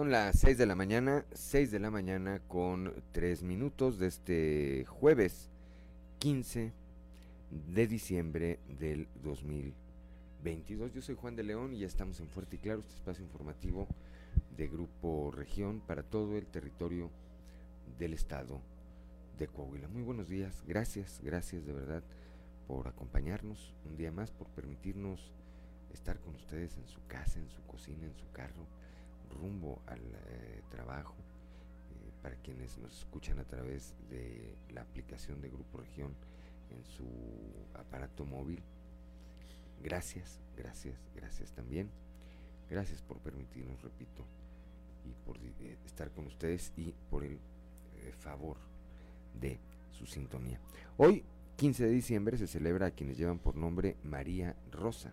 Son las 6 de la mañana, 6 de la mañana con 3 minutos de este jueves 15 de diciembre del 2022. Yo soy Juan de León y ya estamos en Fuerte y Claro, este espacio informativo de Grupo Región para todo el territorio del estado de Coahuila. Muy buenos días, gracias, gracias de verdad por acompañarnos un día más, por permitirnos estar con ustedes en su casa, en su cocina, en su carro rumbo al eh, trabajo, eh, para quienes nos escuchan a través de la aplicación de Grupo Región en su aparato móvil. Gracias, gracias, gracias también. Gracias por permitirnos, repito, y por eh, estar con ustedes y por el favor de su sintonía. Hoy, 15 de diciembre, se celebra a quienes llevan por nombre María Rosa.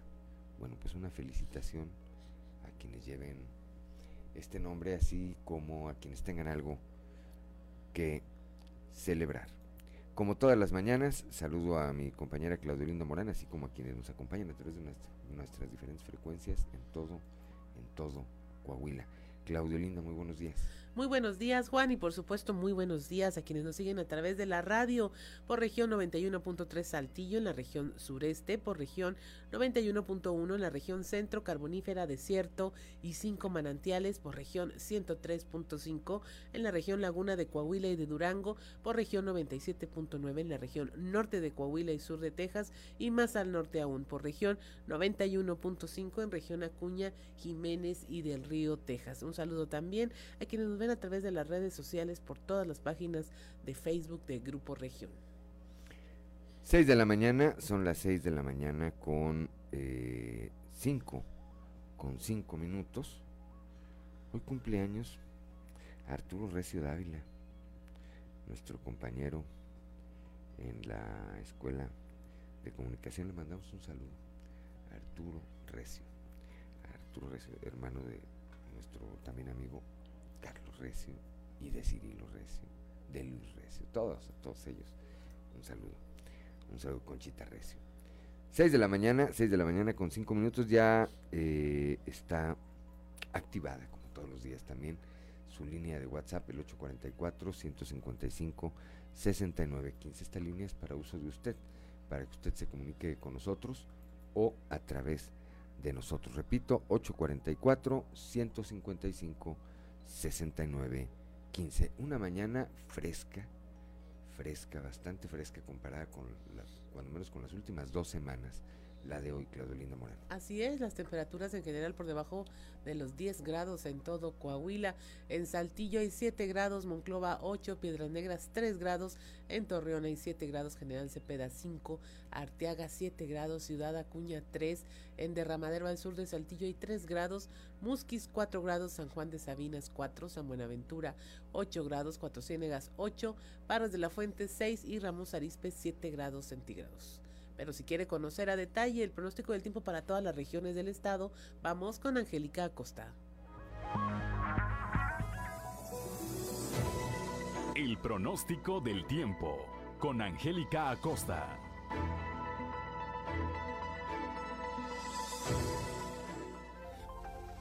Bueno, pues una felicitación a quienes lleven este nombre, así como a quienes tengan algo que celebrar. Como todas las mañanas, saludo a mi compañera Claudio Lindo Morán, así como a quienes nos acompañan a través de nuestras diferentes frecuencias en todo, en todo Coahuila. Claudio Linda, muy buenos días. Muy buenos días, Juan, y por supuesto, muy buenos días a quienes nos siguen a través de la radio por región 91.3 Saltillo en la región sureste, por región 91.1 en la región centro, carbonífera, desierto y cinco manantiales, por región 103.5 en la región laguna de Coahuila y de Durango, por región 97.9 en la región norte de Coahuila y sur de Texas, y más al norte aún, por región 91.5 en región Acuña, Jiménez y del Río, Texas. Un saludo también a quienes nos ven a través de las redes sociales por todas las páginas de Facebook de Grupo Región. 6 de la mañana, son las 6 de la mañana con 5, eh, con 5 minutos. Hoy cumpleaños Arturo Recio Dávila, nuestro compañero en la escuela de comunicación. Le mandamos un saludo Arturo Recio. Arturo Recio, hermano de nuestro también amigo Recio y de Cirilo Recio, de Luz Recio, todos, todos ellos. Un saludo, un saludo Conchita Recio. 6 de la mañana, 6 de la mañana con 5 minutos ya eh, está activada, como todos los días también, su línea de WhatsApp, el 844-155-6915. Esta línea es para uso de usted, para que usted se comunique con nosotros o a través de nosotros. Repito, 844-155-6915. 6915. Una mañana fresca, fresca, bastante fresca comparada con las, cuando menos con las últimas dos semanas la de hoy, Claudio Linda Moreno. Así es, las temperaturas en general por debajo de los 10 grados en todo Coahuila. En Saltillo hay 7 grados, Monclova 8, Piedras Negras 3 grados, en Torreón hay 7 grados, General Cepeda 5, Arteaga 7 grados, Ciudad Acuña 3, en Derramadero al sur de Saltillo hay 3 grados, Musquis 4 grados, San Juan de Sabinas 4, San Buenaventura 8 grados, Cuatro Ciénegas 8, Parras de la Fuente 6 y Ramos Arispe 7 grados centígrados. Pero si quiere conocer a detalle el pronóstico del tiempo para todas las regiones del estado, vamos con Angélica Acosta. El pronóstico del tiempo con Angélica Acosta.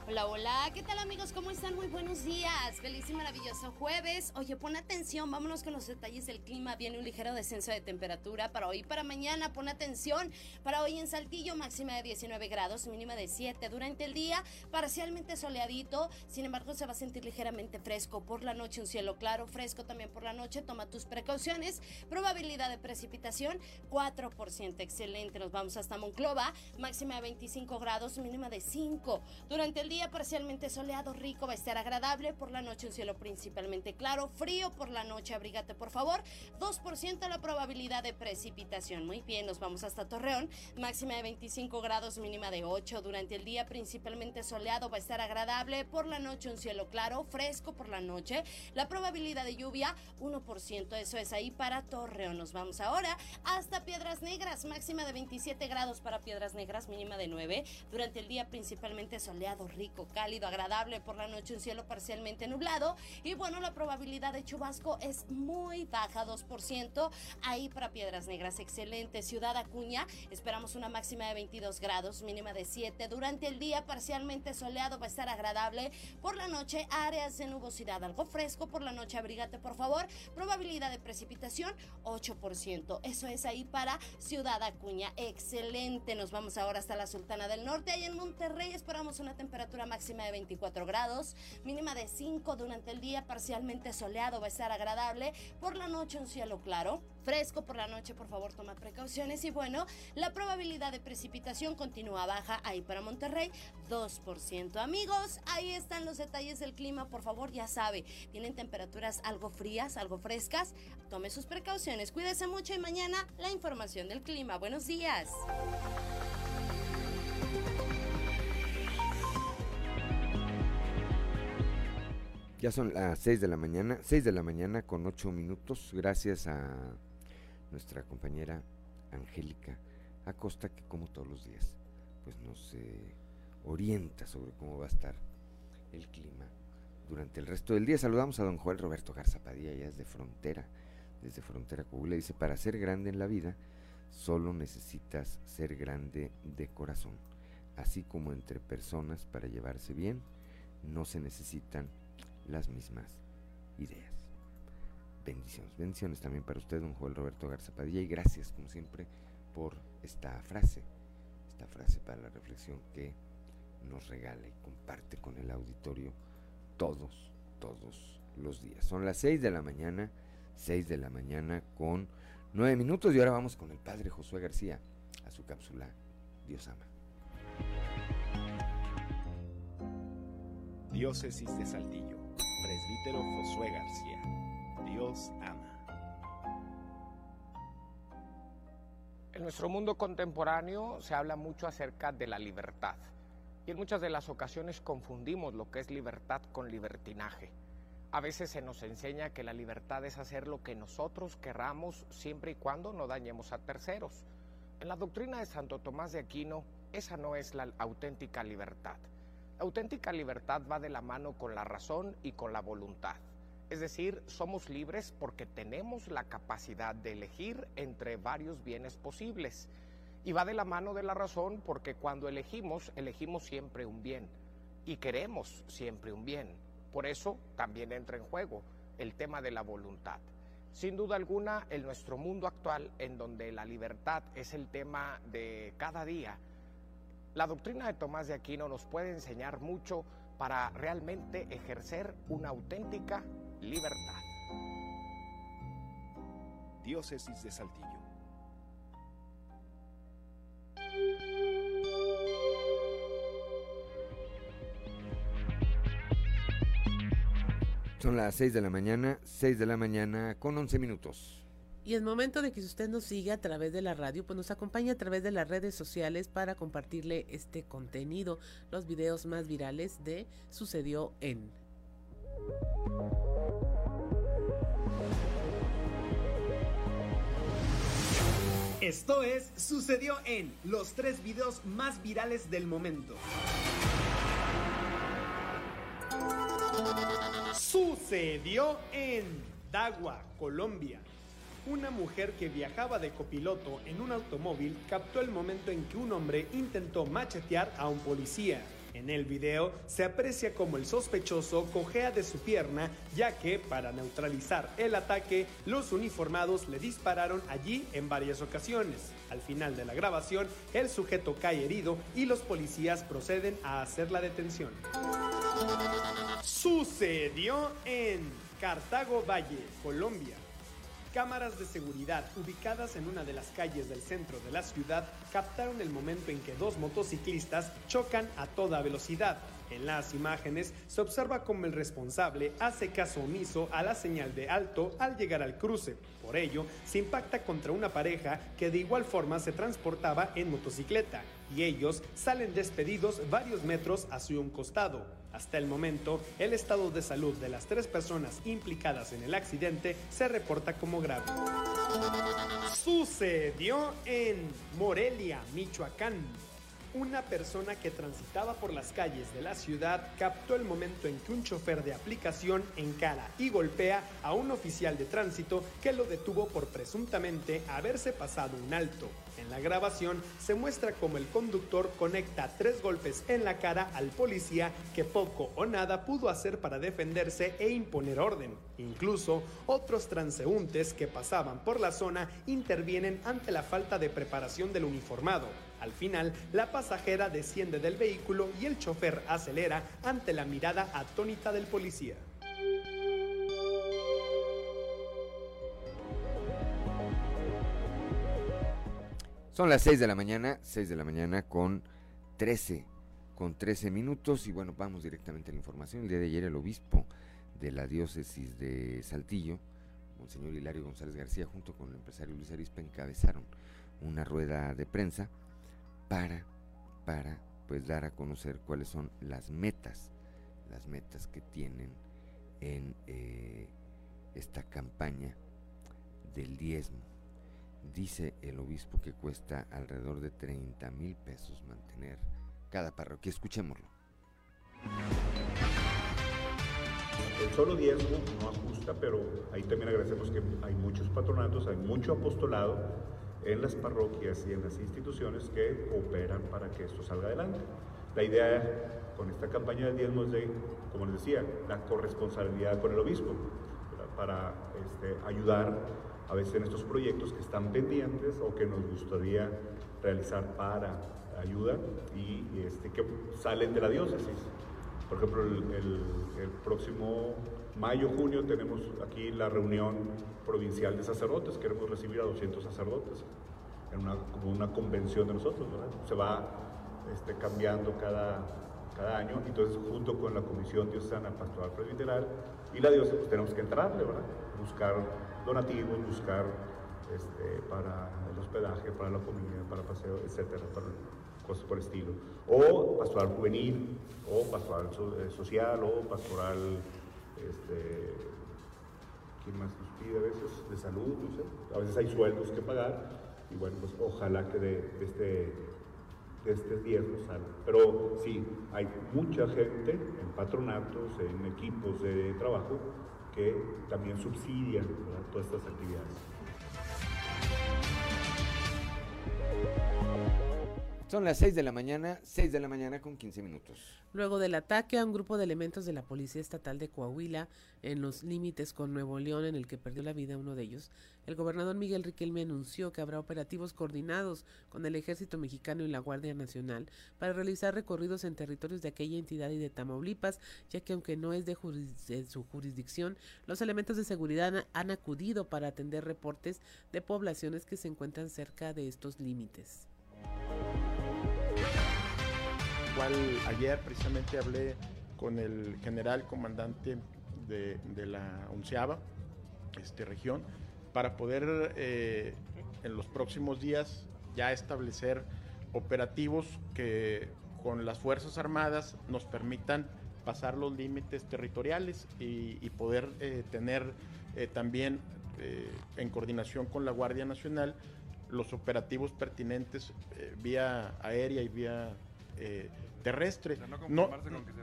Hola, hola, ¿qué tal amigos? ¿Cómo están? Muy buenos días. Feliz y maravilloso jueves. Oye, pon atención, vámonos con los detalles del clima. Viene un ligero descenso de temperatura para hoy, para mañana. Pon atención. Para hoy en Saltillo, máxima de 19 grados, mínima de 7. Durante el día, parcialmente soleadito. Sin embargo, se va a sentir ligeramente fresco. Por la noche, un cielo claro, fresco también por la noche. Toma tus precauciones. Probabilidad de precipitación, 4%. Excelente. Nos vamos hasta Monclova, máxima de 25 grados, mínima de 5. Durante el día, parcialmente soleado, rico, va a estar agradable. Por la noche un cielo principalmente claro, frío por la noche, abrígate por favor. 2% la probabilidad de precipitación. Muy bien, nos vamos hasta Torreón. Máxima de 25 grados, mínima de 8. Durante el día principalmente soleado, va a estar agradable. Por la noche un cielo claro, fresco por la noche. La probabilidad de lluvia 1%. Eso es ahí para Torreón. Nos vamos ahora hasta Piedras Negras. Máxima de 27 grados para Piedras Negras, mínima de 9. Durante el día principalmente soleado, rico, cálido, agradable. Por la noche un cielo parcialmente nublado. Y bueno, la probabilidad de chubasco es muy baja, 2%. Ahí para Piedras Negras, excelente. Ciudad Acuña, esperamos una máxima de 22 grados, mínima de 7. Durante el día parcialmente soleado, va a estar agradable. Por la noche, áreas de nubosidad, algo fresco. Por la noche, abrígate por favor. Probabilidad de precipitación, 8%. Eso es ahí para Ciudad Acuña. Excelente. Nos vamos ahora hasta la Sultana del Norte. Ahí en Monterrey esperamos una temperatura máxima de 24 grados, mínima de 5 durante el día, parcialmente soleado, va a estar agradable. Por la noche un cielo claro, fresco por la noche, por favor toma precauciones. Y bueno, la probabilidad de precipitación continúa baja ahí para Monterrey, 2%. Amigos, ahí están los detalles del clima, por favor, ya sabe, tienen temperaturas algo frías, algo frescas, tome sus precauciones, cuídese mucho y mañana la información del clima. Buenos días. Ya son las 6 de la mañana, 6 de la mañana con 8 minutos, gracias a nuestra compañera Angélica Acosta, que como todos los días, pues nos eh, orienta sobre cómo va a estar el clima durante el resto del día. Saludamos a don Joel Roberto Garza Padilla, ya es de Frontera, desde Frontera Coahuila, dice, para ser grande en la vida, solo necesitas ser grande de corazón, así como entre personas para llevarse bien, no se necesitan las mismas ideas. Bendiciones, bendiciones también para usted, don Joel Roberto Garza Padilla, y gracias, como siempre, por esta frase, esta frase para la reflexión que nos regala y comparte con el auditorio todos, todos los días. Son las 6 de la mañana, 6 de la mañana con 9 minutos y ahora vamos con el padre Josué García a su cápsula Dios ama. Diócesis de Saltillo, presbítero Josué García. Dios ama. En nuestro mundo contemporáneo se habla mucho acerca de la libertad y en muchas de las ocasiones confundimos lo que es libertad con libertinaje. A veces se nos enseña que la libertad es hacer lo que nosotros querramos siempre y cuando no dañemos a terceros. En la doctrina de Santo Tomás de Aquino, esa no es la auténtica libertad. Auténtica libertad va de la mano con la razón y con la voluntad. Es decir, somos libres porque tenemos la capacidad de elegir entre varios bienes posibles. Y va de la mano de la razón porque cuando elegimos, elegimos siempre un bien y queremos siempre un bien. Por eso también entra en juego el tema de la voluntad. Sin duda alguna, en nuestro mundo actual, en donde la libertad es el tema de cada día, la doctrina de Tomás de Aquino nos puede enseñar mucho para realmente ejercer una auténtica libertad. Diócesis de Saltillo. Son las 6 de la mañana, 6 de la mañana con 11 minutos. Y es momento de que usted nos siga a través de la radio, pues nos acompañe a través de las redes sociales para compartirle este contenido, los videos más virales de Sucedió en. Esto es Sucedió en los tres videos más virales del momento. Sucedió en Dagua, Colombia. Una mujer que viajaba de copiloto en un automóvil captó el momento en que un hombre intentó machetear a un policía. En el video se aprecia como el sospechoso cojea de su pierna, ya que para neutralizar el ataque, los uniformados le dispararon allí en varias ocasiones. Al final de la grabación, el sujeto cae herido y los policías proceden a hacer la detención. Sucedió en Cartago Valle, Colombia. Cámaras de seguridad ubicadas en una de las calles del centro de la ciudad captaron el momento en que dos motociclistas chocan a toda velocidad. En las imágenes se observa como el responsable hace caso omiso a la señal de alto al llegar al cruce. Por ello, se impacta contra una pareja que de igual forma se transportaba en motocicleta y ellos salen despedidos varios metros hacia un costado. Hasta el momento, el estado de salud de las tres personas implicadas en el accidente se reporta como grave. Sucedió en Morelia, Michoacán. Una persona que transitaba por las calles de la ciudad captó el momento en que un chofer de aplicación encara y golpea a un oficial de tránsito que lo detuvo por presuntamente haberse pasado un alto. En la grabación se muestra cómo el conductor conecta tres golpes en la cara al policía que poco o nada pudo hacer para defenderse e imponer orden. Incluso otros transeúntes que pasaban por la zona intervienen ante la falta de preparación del uniformado. Al final, la pasajera desciende del vehículo y el chofer acelera ante la mirada atónita del policía. Son las 6 de la mañana, 6 de la mañana con 13, con 13 minutos y bueno, vamos directamente a la información. El día de ayer el obispo de la diócesis de Saltillo, Monseñor Hilario González García, junto con el empresario Luis Arispe, encabezaron una rueda de prensa para, para pues dar a conocer cuáles son las metas, las metas que tienen en eh, esta campaña del diezmo. Dice el obispo que cuesta alrededor de 30 mil pesos mantener cada parroquia. Escuchémoslo. El solo diezmo no ajusta, pero ahí también agradecemos que hay muchos patronatos, hay mucho apostolado en las parroquias y en las instituciones que operan para que esto salga adelante. La idea con esta campaña del diezmo es de, como les decía, la corresponsabilidad con el obispo, para este, ayudar a veces en estos proyectos que están pendientes o que nos gustaría realizar para ayuda y, este, que salen de la diócesis. Por ejemplo, el, próximo mayo, junio tenemos aquí la reunión provincial de sacerdotes, queremos recibir a 200 sacerdotes en una, como una convención de nosotros. Se va este, cambiando cada, cada año, entonces junto con la Comisión Diocesana Pastoral Presbiteral y la diócesis pues, tenemos que entrarle, ¿verdad? Buscar donativos, buscar este, para el hospedaje, para la comida, para paseo, etcétera, para cosas por estilo. O pastoral juvenil, o pastoral eh, social, o pastoral este, ¿quién más nos pide a veces? De salud, no sé. A veces hay sueldos que pagar y bueno, pues ojalá que de, este de este diezmo salga. Pero sí, hay mucha gente en patronatos, en equipos de trabajo que también subsidian todas estas actividades. Son las 6 de la mañana, 6 de la mañana con 15 minutos. Luego del ataque a un grupo de elementos de la Policía Estatal de Coahuila en los límites con Nuevo León en el que perdió la vida uno de ellos, el gobernador Miguel Riquelme anunció que habrá operativos coordinados con el Ejército Mexicano y la Guardia Nacional para realizar recorridos en territorios de aquella entidad y de Tamaulipas, ya que aunque no es de, su jurisdicción, los elementos de seguridad han acudido para atender reportes de poblaciones que se encuentran cerca de estos límites ayer precisamente hablé con el general comandante de, la onceava este, región para poder eh, en los próximos días ya establecer operativos que con las Fuerzas Armadas nos permitan pasar los límites territoriales y, poder eh, tener eh, también en coordinación con la Guardia Nacional los operativos pertinentes vía aérea y vía terrestre. No,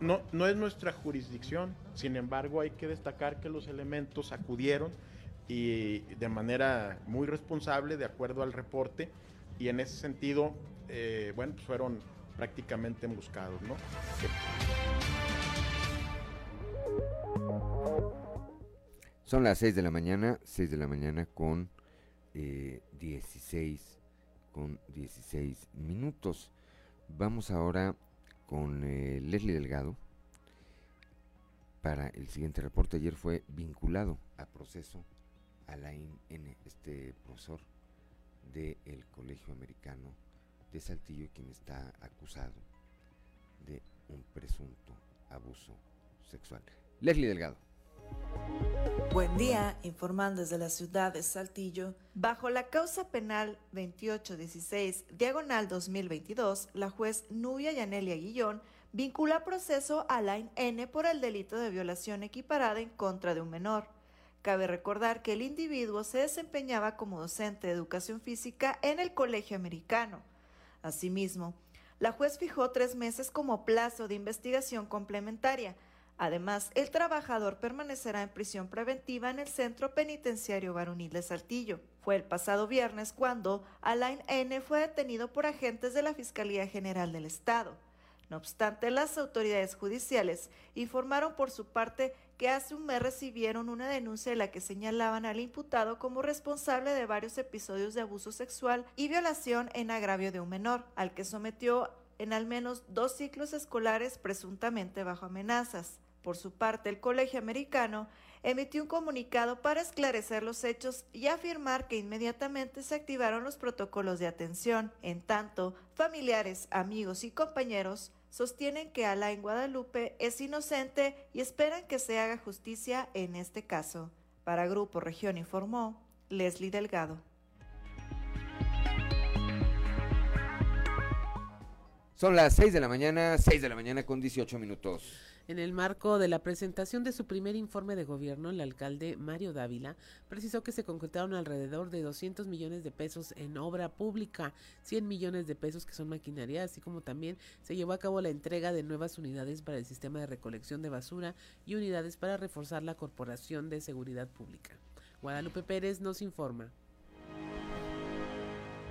no, no, es nuestra jurisdicción, sin embargo hay que destacar que los elementos acudieron y de manera muy responsable, de acuerdo al reporte, y en ese sentido, eh, bueno, pues fueron prácticamente emboscados, ¿no? Son las 6 de la mañana, 6 de la mañana con eh, 16, con 16 minutos. Vamos ahora con eh, Leslie Delgado para el siguiente reporte. Ayer fue vinculado a proceso Alain N., este profesor del Colegio Americano de Saltillo, quien está acusado de un presunto abuso sexual. Leslie Delgado. Buen día, informando desde la ciudad de Saltillo. Bajo la causa penal 2816, diagonal 2022, la juez Nubia Yanelia Guillón vincula proceso a Line N por el delito de violación equiparada en contra de un menor. Cabe recordar que el individuo se desempeñaba como docente de educación física en el colegio americano. Asimismo, la juez fijó tres meses como plazo de investigación complementaria. Además, el trabajador permanecerá en prisión preventiva en el Centro Penitenciario Varonil de Saltillo. Fue el pasado viernes cuando Alain N. fue detenido por agentes de la Fiscalía General del Estado. No obstante, las autoridades judiciales informaron por su parte que hace un mes recibieron una denuncia en la que señalaban al imputado como responsable de varios episodios de abuso sexual y violación en agravio de un menor, al que sometió en al menos dos ciclos escolares presuntamente bajo amenazas. Por su parte, el Colegio Americano emitió un comunicado para esclarecer los hechos y afirmar que inmediatamente se activaron los protocolos de atención. En tanto, familiares, amigos y compañeros sostienen que Alain Guadalupe es inocente y esperan que se haga justicia en este caso. Para Grupo Región informó Leslie Delgado. Son las 6 de la mañana, 6 de la mañana con 18 minutos. En el marco de la presentación de su primer informe de gobierno, el alcalde Mario Dávila precisó que se concretaron alrededor de 200 millones de pesos en obra pública, 100 millones de pesos que son maquinaria, así como también se llevó a cabo la entrega de nuevas unidades para el sistema de recolección de basura y unidades para reforzar la Corporación de Seguridad Pública. Guadalupe Pérez nos informa.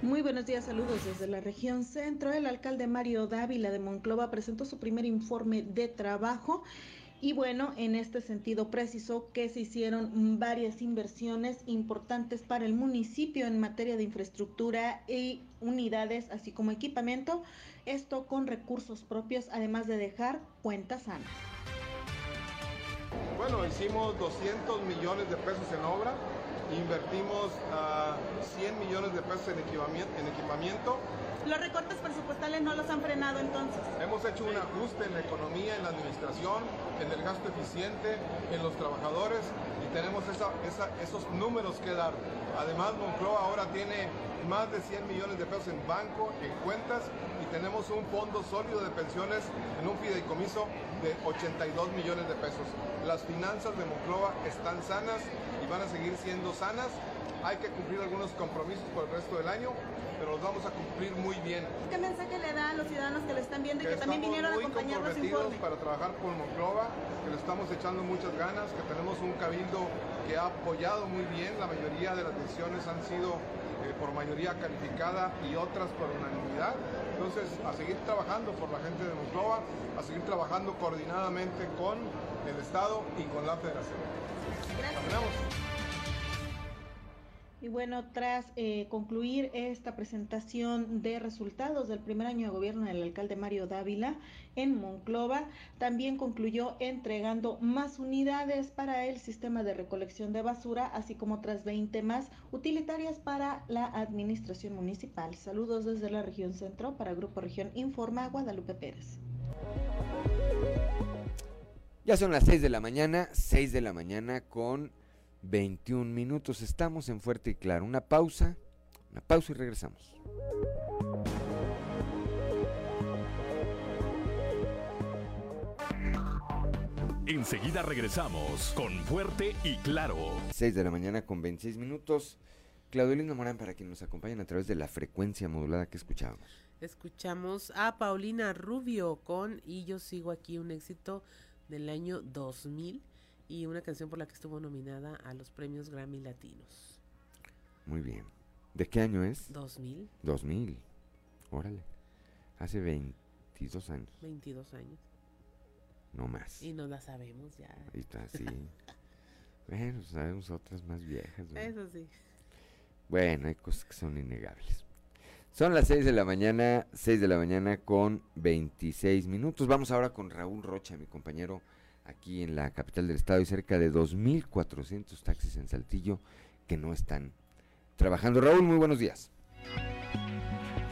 Muy buenos días, saludos desde la región centro. El alcalde Mario Dávila de Monclova presentó su primer informe de trabajo y bueno, en este sentido precisó que se hicieron varias inversiones importantes para el municipio en materia de infraestructura y unidades, así como equipamiento, esto con recursos propios, además de dejar cuentas sanas. Bueno, hicimos 200 millones de pesos en obra, invertimos uh, ah, 100 millones de pesos en equipamiento, en equipamiento. ¿Los recortes presupuestales no los han frenado entonces? Hemos hecho un ajuste en la economía, en la administración, en el gasto eficiente, en los trabajadores y tenemos esa, esa, esos números que dar. Además, Moncloa ahora tiene más de 100 millones de pesos en banco, en cuentas y tenemos un fondo sólido de pensiones en un fideicomiso de 82 millones de pesos. Las finanzas de Monclova están sanas y van a seguir siendo sanas. Hay que cumplir algunos compromisos por el resto del año, pero los vamos a cumplir muy bien. ¿Qué mensaje le da a los ciudadanos que lo están viendo y que, también vinieron a acompañarnos comprometidos para trabajar por Monclova, que le estamos echando muchas ganas, que tenemos un cabildo que ha apoyado muy bien, la mayoría de las decisiones han sido eh, por mayoría calificada y otras por unanimidad. Entonces, a seguir trabajando por la gente de Monclova, a seguir trabajando coordinadamente con el Estado y con la Federación. Gracias. Y bueno, tras eh, concluir esta presentación de resultados del primer año de gobierno del alcalde Mario Dávila en Monclova, también concluyó entregando más unidades para el sistema de recolección de basura, así como otras 20 más utilitarias para la administración municipal. Saludos desde la región centro para Grupo Región Informa Guadalupe Pérez. Ya son las 6 de la mañana, 6 de la mañana con 21 minutos. Estamos en Fuerte y Claro. Una pausa, una pausa y regresamos. Enseguida regresamos con Fuerte y Claro. 6 de la mañana con 26 minutos. Claudio Morán, para quien nos acompañen a través de la frecuencia modulada que escuchábamos. Escuchamos a Paulina Rubio con Y yo sigo aquí, un éxito del año 2000 y una canción por la que estuvo nominada a los premios Grammy Latinos. Muy bien. ¿De qué año es? 2000. 2000. Órale. Hace 22 años. 22 años. No más. Y no la sabemos ya. Ahorita sí. bueno, sabemos otras más viejas. Eso sí. Bueno, hay cosas que son innegables. Son las 6 de la mañana, 6 de la mañana con 26 minutos. Vamos ahora con Raúl Rocha, mi compañero aquí en la capital del estado y cerca de 2.400 taxis en Saltillo que no están trabajando. Raúl, muy buenos días.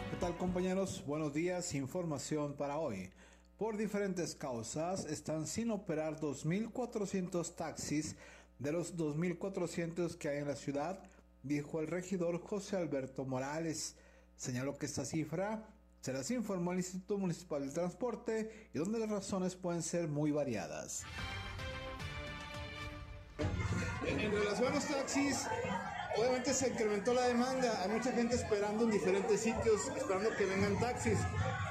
¿Qué tal compañeros? Buenos días. Información para hoy. Por diferentes causas están sin operar 2.400 taxis de los 2.400 que hay en la ciudad, dijo el regidor José Alberto Morales. Señaló que esta cifra se las informó al Instituto Municipal de Transporte y donde las razones pueden ser muy variadas. En relación a los taxis, obviamente se incrementó la demanda. Hay mucha gente esperando en diferentes sitios, esperando que vengan taxis.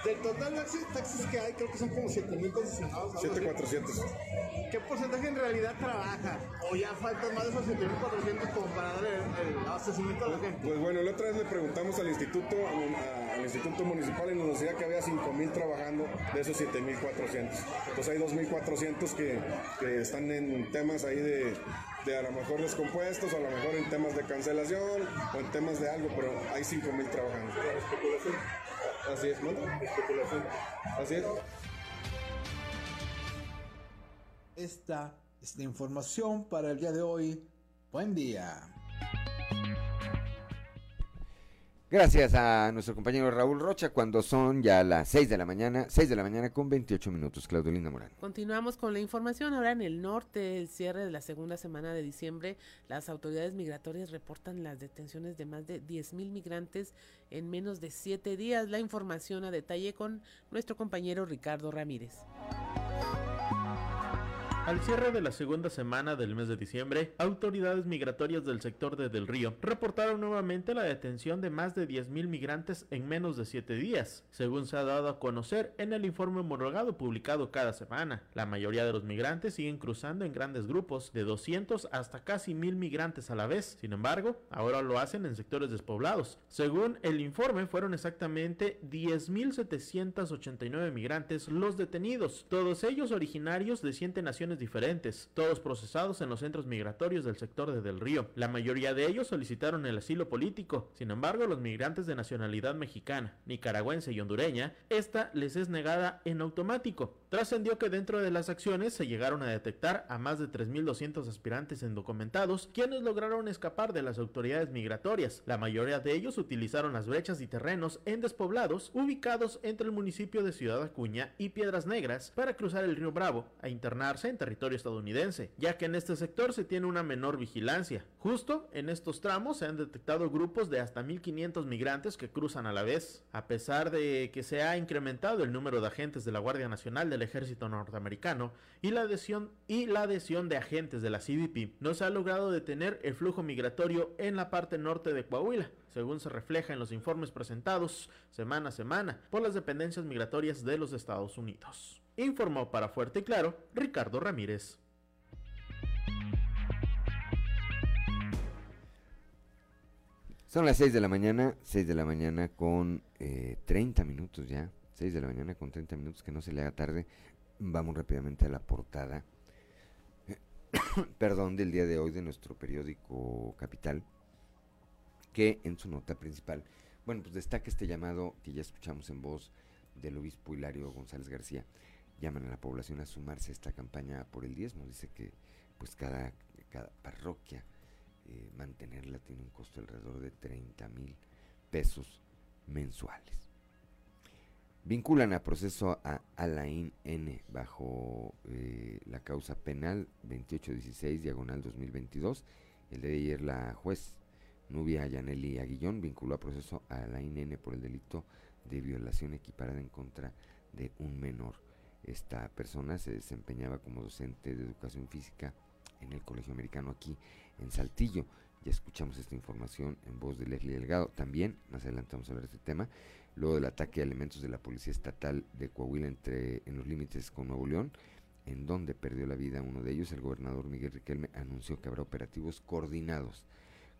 Del total de taxis que hay, creo que son como 7.000 concesionados. 7.400. ¿Qué porcentaje en realidad trabaja? ¿O ya faltan más de esos 7.400 como para darle el, abastecimiento a la gente? Pues bueno, la otra vez le preguntamos al instituto, al instituto municipal y nos decía que había 5.000 trabajando de esos 7.400. Entonces hay 2.400 que, que están en temas ahí de de a lo mejor descompuestos, a lo mejor en temas de cancelación o en temas de algo, pero hay 5.000 trabajando. Especulación. Así es, ¿no? Especulación. Así es. Esta es la información para el día de hoy. Buen día. Gracias a nuestro compañero Raúl Rocha cuando son ya las 6 de la mañana, 6 de la mañana con 28 minutos, Claudelina Morán. Continuamos con la información. Ahora en el norte, el cierre de la segunda semana de diciembre, las autoridades migratorias reportan las detenciones de más de 10 mil migrantes en menos de 7 días. La información a detalle con nuestro compañero Ricardo Ramírez. Al cierre de la segunda semana del mes de diciembre, autoridades migratorias del sector de Del Río reportaron nuevamente la detención de más de 10.000 migrantes en menos de 7 días, según se ha dado a conocer en el informe homologado publicado cada semana. La mayoría de los migrantes siguen cruzando en grandes grupos, de 200 hasta casi 1.000 migrantes a la vez. Sin embargo, ahora lo hacen en sectores despoblados. Según el informe, fueron exactamente 10.789 migrantes los detenidos, todos ellos originarios de siete naciones diferentes, todos procesados en los centros migratorios del sector de Del Río. La mayoría de ellos solicitaron el asilo político. Sin embargo, los migrantes de nacionalidad mexicana, nicaragüense y hondureña, esta les es negada en automático. Trascendió que dentro de las acciones se llegaron a detectar a más de 3.200 aspirantes indocumentados, quienes lograron escapar de las autoridades migratorias. La mayoría de ellos utilizaron las brechas y terrenos en despoblados ubicados entre el municipio de Ciudad Acuña y Piedras Negras para cruzar el río Bravo a internarse en territorio estadounidense, ya que en este sector se tiene una menor vigilancia. Justo en estos tramos se han detectado grupos de hasta 1.500 migrantes que cruzan a la vez. A pesar de que se ha incrementado el número de agentes de la Guardia Nacional del Ejército Norteamericano y la adhesión, y la adhesión de agentes de la CBP, no se ha logrado detener el flujo migratorio en la parte norte de Coahuila, según se refleja en los informes presentados semana a semana por las dependencias migratorias de los Estados Unidos. Informó para Fuerte y Claro Ricardo Ramírez. Son las 6 de la mañana, 6 de la mañana con eh, 30 minutos ya, 6 de la mañana con 30 minutos, que no se le haga tarde. Vamos rápidamente a la portada, perdón, del día de hoy de nuestro periódico Capital, que en su nota principal, bueno, pues destaca este llamado que ya escuchamos en voz del obispo Hilario González García, llaman a la población a sumarse a esta campaña por el diezmo. Dice que pues cada, cada parroquia eh, mantenerla tiene un costo alrededor de 30 mil pesos mensuales. Vinculan a proceso a Alain N bajo eh, la causa penal 2816 diagonal 2022. El de ayer la juez Nubia Yaneli Aguillón vinculó a proceso a Alain N por el delito de violación equiparada en contra de un menor. Esta persona se desempeñaba como docente de educación física en el Colegio Americano aquí en Saltillo. Ya escuchamos esta información en voz de Leslie Delgado. También, más adelante vamos a ver este tema, luego del ataque a elementos de la Policía Estatal de Coahuila entre, en los límites con Nuevo León, en donde perdió la vida uno de ellos, el gobernador Miguel Riquelme anunció que habrá operativos coordinados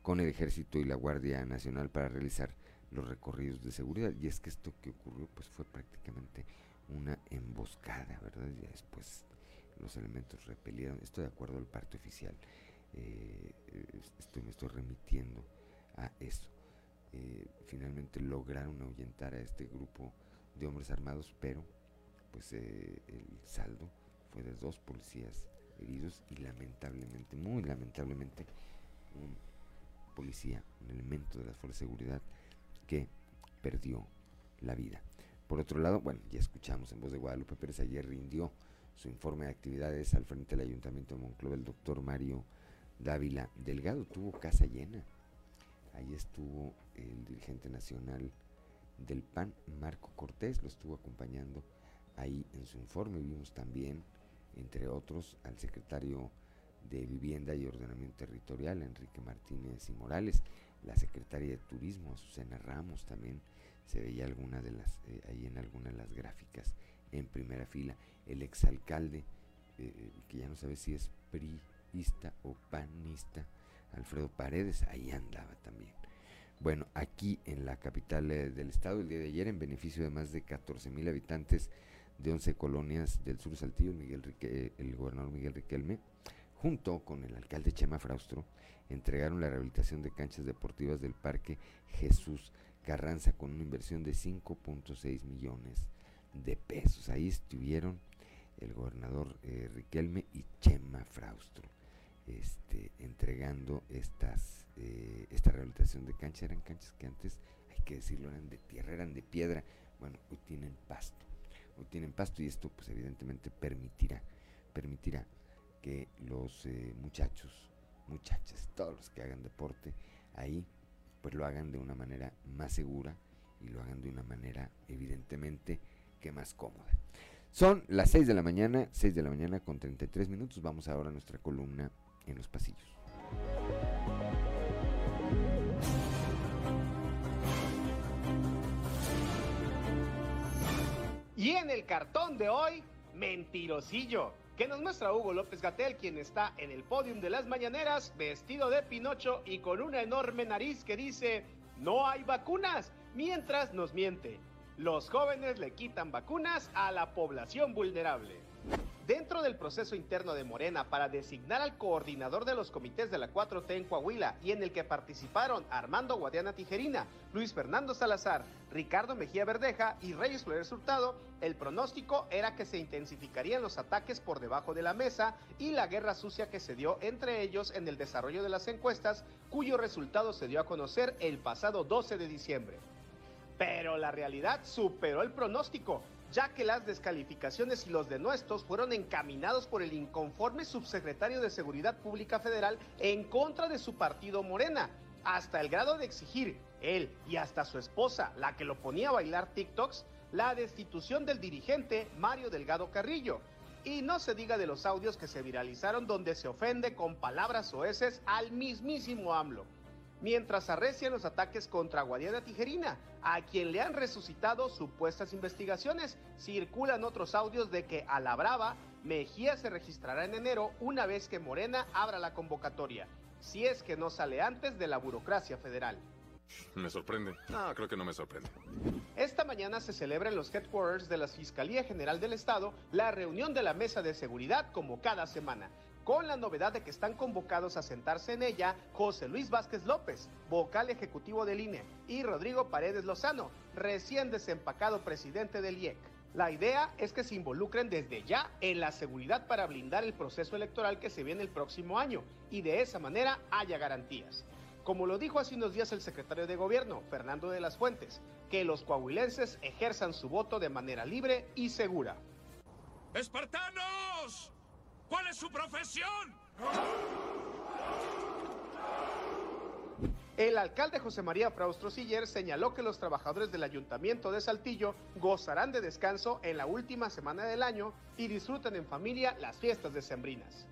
con el Ejército y la Guardia Nacional para realizar los recorridos de seguridad. Y es que esto que ocurrió pues fue prácticamente una emboscada, ¿verdad? Y después los elementos repelieron, esto de acuerdo al parte oficial, eh, estoy, me estoy remitiendo a eso. Eh, finalmente lograron ahuyentar a este grupo de hombres armados, pero pues eh, el saldo fue de dos policías heridos y lamentablemente, muy lamentablemente, un policía, un elemento de la fuerza de seguridad que perdió la vida. Por otro lado, bueno, ya escuchamos en voz de Guadalupe Pérez, ayer rindió su informe de actividades al frente del Ayuntamiento de Monclova el doctor Mario Dávila Delgado. Tuvo casa llena. Ahí estuvo el dirigente nacional del PAN, Marco Cortés, lo estuvo acompañando ahí en su informe. Vimos también, entre otros, al secretario de Vivienda y Ordenamiento Territorial, Enrique Martínez y Morales, la secretaria de Turismo, Azucena Ramos, también se veía alguna de las, eh, ahí en alguna de las gráficas en primera fila, el exalcalde, eh, eh, que ya no sabe si es priista o panista, Alfredo Paredes, ahí andaba también. Bueno, aquí en la capital del estado, el día de ayer, en beneficio de más de 14 mil habitantes de 11 colonias del sur Saltillo, Miguel el gobernador Miguel Riquelme, junto con el alcalde Chema Fraustro, entregaron la rehabilitación de canchas deportivas del Parque Jesús Carranza con una inversión de 5.6 millones de pesos. Ahí estuvieron el gobernador eh, Riquelme y Chema Fraustro este, entregando estas, eh, esta rehabilitación de canchas. Eran canchas que antes, hay que decirlo, eran de tierra, eran de piedra. Bueno, hoy tienen pasto. Hoy tienen pasto y esto pues evidentemente permitirá, permitirá que los eh, muchachos, muchachas, todos los que hagan deporte ahí, pues lo hagan de una manera más segura y lo hagan de una manera evidentemente que más cómoda. Son las 6 de la mañana, 6 de la mañana con 33 minutos. Vamos ahora a nuestra columna en los pasillos. Y en el cartón de hoy, mentirosillo que nos muestra Hugo López Gatel, quien está en el podium de las mañaneras, vestido de Pinocho y con una enorme nariz que dice, no hay vacunas, mientras nos miente. Los jóvenes le quitan vacunas a la población vulnerable. Dentro del proceso interno de Morena para designar al coordinador de los comités de la 4T en Coahuila y en el que participaron Armando Guadiana Tijerina, Luis Fernando Salazar, Ricardo Mejía Verdeja y Reyes Flores Hurtado, el pronóstico era que se intensificarían los ataques por debajo de la mesa y la guerra sucia que se dio entre ellos en el desarrollo de las encuestas, cuyo resultado se dio a conocer el pasado 12 de diciembre. Pero la realidad superó el pronóstico ya que las descalificaciones y los denuestos fueron encaminados por el inconforme subsecretario de Seguridad Pública Federal en contra de su partido Morena, hasta el grado de exigir él y hasta su esposa, la que lo ponía a bailar TikToks, la destitución del dirigente Mario Delgado Carrillo. Y no se diga de los audios que se viralizaron donde se ofende con palabras oeces al mismísimo AMLO mientras arrecian los ataques contra Guadiana Tijerina, a quien le han resucitado supuestas investigaciones. Circulan otros audios de que a la brava Mejía se registrará en enero una vez que Morena abra la convocatoria, si es que no sale antes de la burocracia federal. ¿Me sorprende? No, creo que no me sorprende. Esta mañana se celebra en los headquarters de la Fiscalía General del Estado la reunión de la Mesa de Seguridad como cada semana con la novedad de que están convocados a sentarse en ella José Luis Vázquez López, vocal ejecutivo del INE, y Rodrigo Paredes Lozano, recién desempacado presidente del IEC. La idea es que se involucren desde ya en la seguridad para blindar el proceso electoral que se viene el próximo año y de esa manera haya garantías. Como lo dijo hace unos días el secretario de Gobierno, Fernando de las Fuentes, que los coahuilenses ejerzan su voto de manera libre y segura. ¡Espartanos! ¿Cuál es su profesión? El alcalde José María Fraustro Siller señaló que los trabajadores del ayuntamiento de Saltillo gozarán de descanso en la última semana del año y disfruten en familia las fiestas decembrinas.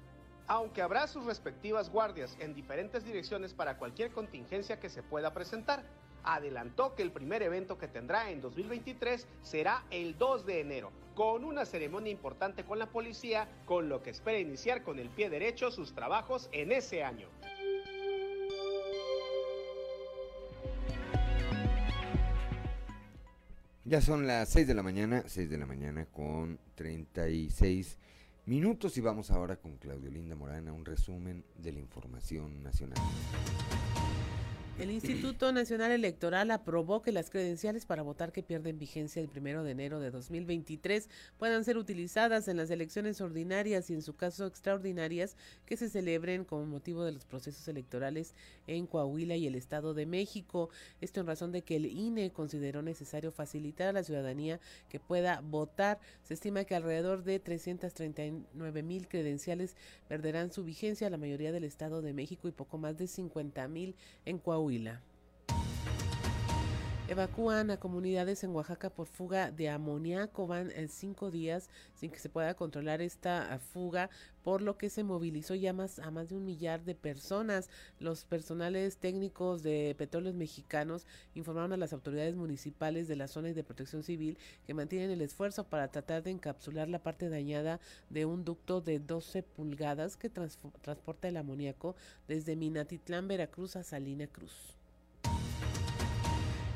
Aunque habrá sus respectivas guardias en diferentes direcciones para cualquier contingencia que se pueda presentar, adelantó que el primer evento que tendrá en 2023 será el 2 de enero, con una ceremonia importante con la policía, con lo que espera iniciar con el pie derecho sus trabajos en ese año. Ya son las 6 de la mañana, 6 de la mañana con 36 minutos y vamos ahora con Claudio Linda Morana, un resumen de la información nacional. El Instituto Nacional Electoral aprobó que las credenciales para votar que pierden vigencia el primero de enero de 2023 puedan ser utilizadas en las elecciones ordinarias y en su caso extraordinarias que se celebren con motivo de los procesos electorales en Coahuila y el Estado de México. Esto en razón de que el INE consideró necesario facilitar a la ciudadanía que pueda votar. Se estima que alrededor de 339 mil credenciales perderán su vigencia, la mayoría del Estado de México y poco más de 50 mil en Coahuila Coahuila. Evacúan a comunidades en Oaxaca por fuga de amoníaco. Van en cinco días sin que se pueda controlar esta ah, fuga, por lo que se movilizó ya más, a más de un millar de personas. Los personales técnicos de petróleos mexicanos informaron a las autoridades municipales de la zona y de protección civil que mantienen el esfuerzo para tratar de encapsular la parte dañada de un ducto de 12 pulgadas que transporta el amoníaco desde Minatitlán, Veracruz a Salina Cruz.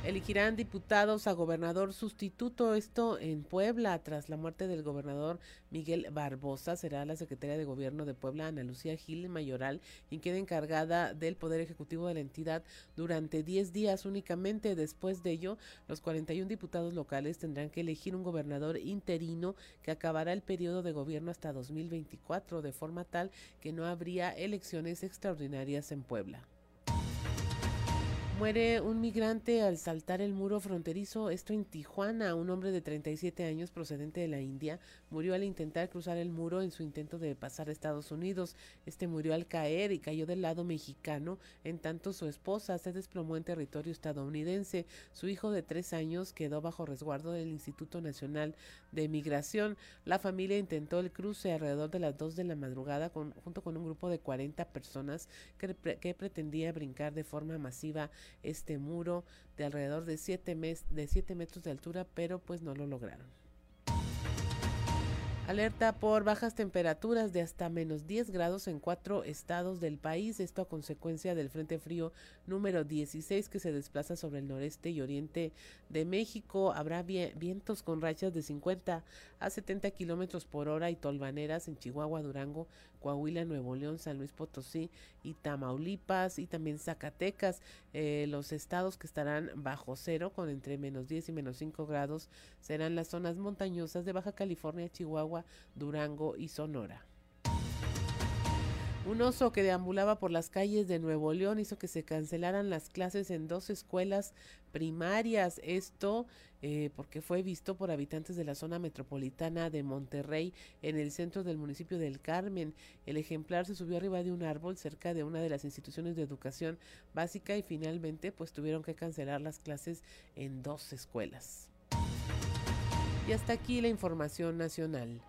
Elegirán diputados a gobernador sustituto, esto en Puebla, tras la muerte del gobernador Miguel Barbosa. Será la secretaria de gobierno de Puebla, Ana Lucía Gil Mayoral, quien queda encargada del Poder Ejecutivo de la entidad durante 10 días únicamente. Después de ello, los 41 diputados locales tendrán que elegir un gobernador interino que acabará el periodo de gobierno hasta 2024, de forma tal que no habría elecciones extraordinarias en Puebla. Muere un migrante al saltar el muro fronterizo, esto en Tijuana. Un hombre de 37 años procedente de la India murió al intentar cruzar el muro en su intento de pasar a Estados Unidos. Este murió al caer y cayó del lado mexicano, en tanto su esposa se desplomó en territorio estadounidense. Su hijo de tres años quedó bajo resguardo del Instituto Nacional de Migración. La familia intentó el cruce alrededor de las 2 de la madrugada junto con un grupo de 40 personas que pretendía brincar de forma masiva este muro de alrededor de 7 de siete metros de altura, pero pues no lo lograron. Alerta por bajas temperaturas de hasta menos 10 grados en cuatro estados del país, esto a consecuencia del Frente Frío número 16 que se desplaza sobre el noreste y oriente de México. Habrá vientos con rachas de 50 a 70 kilómetros por hora y tolvaneras en Chihuahua, Durango, Coahuila, Nuevo León, San Luis Potosí y Tamaulipas y también Zacatecas. Eh, los estados que estarán bajo cero con entre menos 10 y menos 5 grados serán las zonas montañosas de Baja California, Chihuahua, Durango y Sonora. Un oso que deambulaba por las calles de Nuevo León hizo que se cancelaran las clases en dos escuelas primarias. Esto eh, porque fue visto por habitantes de la zona metropolitana de Monterrey en el centro del municipio del Carmen. El ejemplar se subió arriba de un árbol cerca de una de las instituciones de educación básica y finalmente pues tuvieron que cancelar las clases en dos escuelas. Y hasta aquí la información nacional.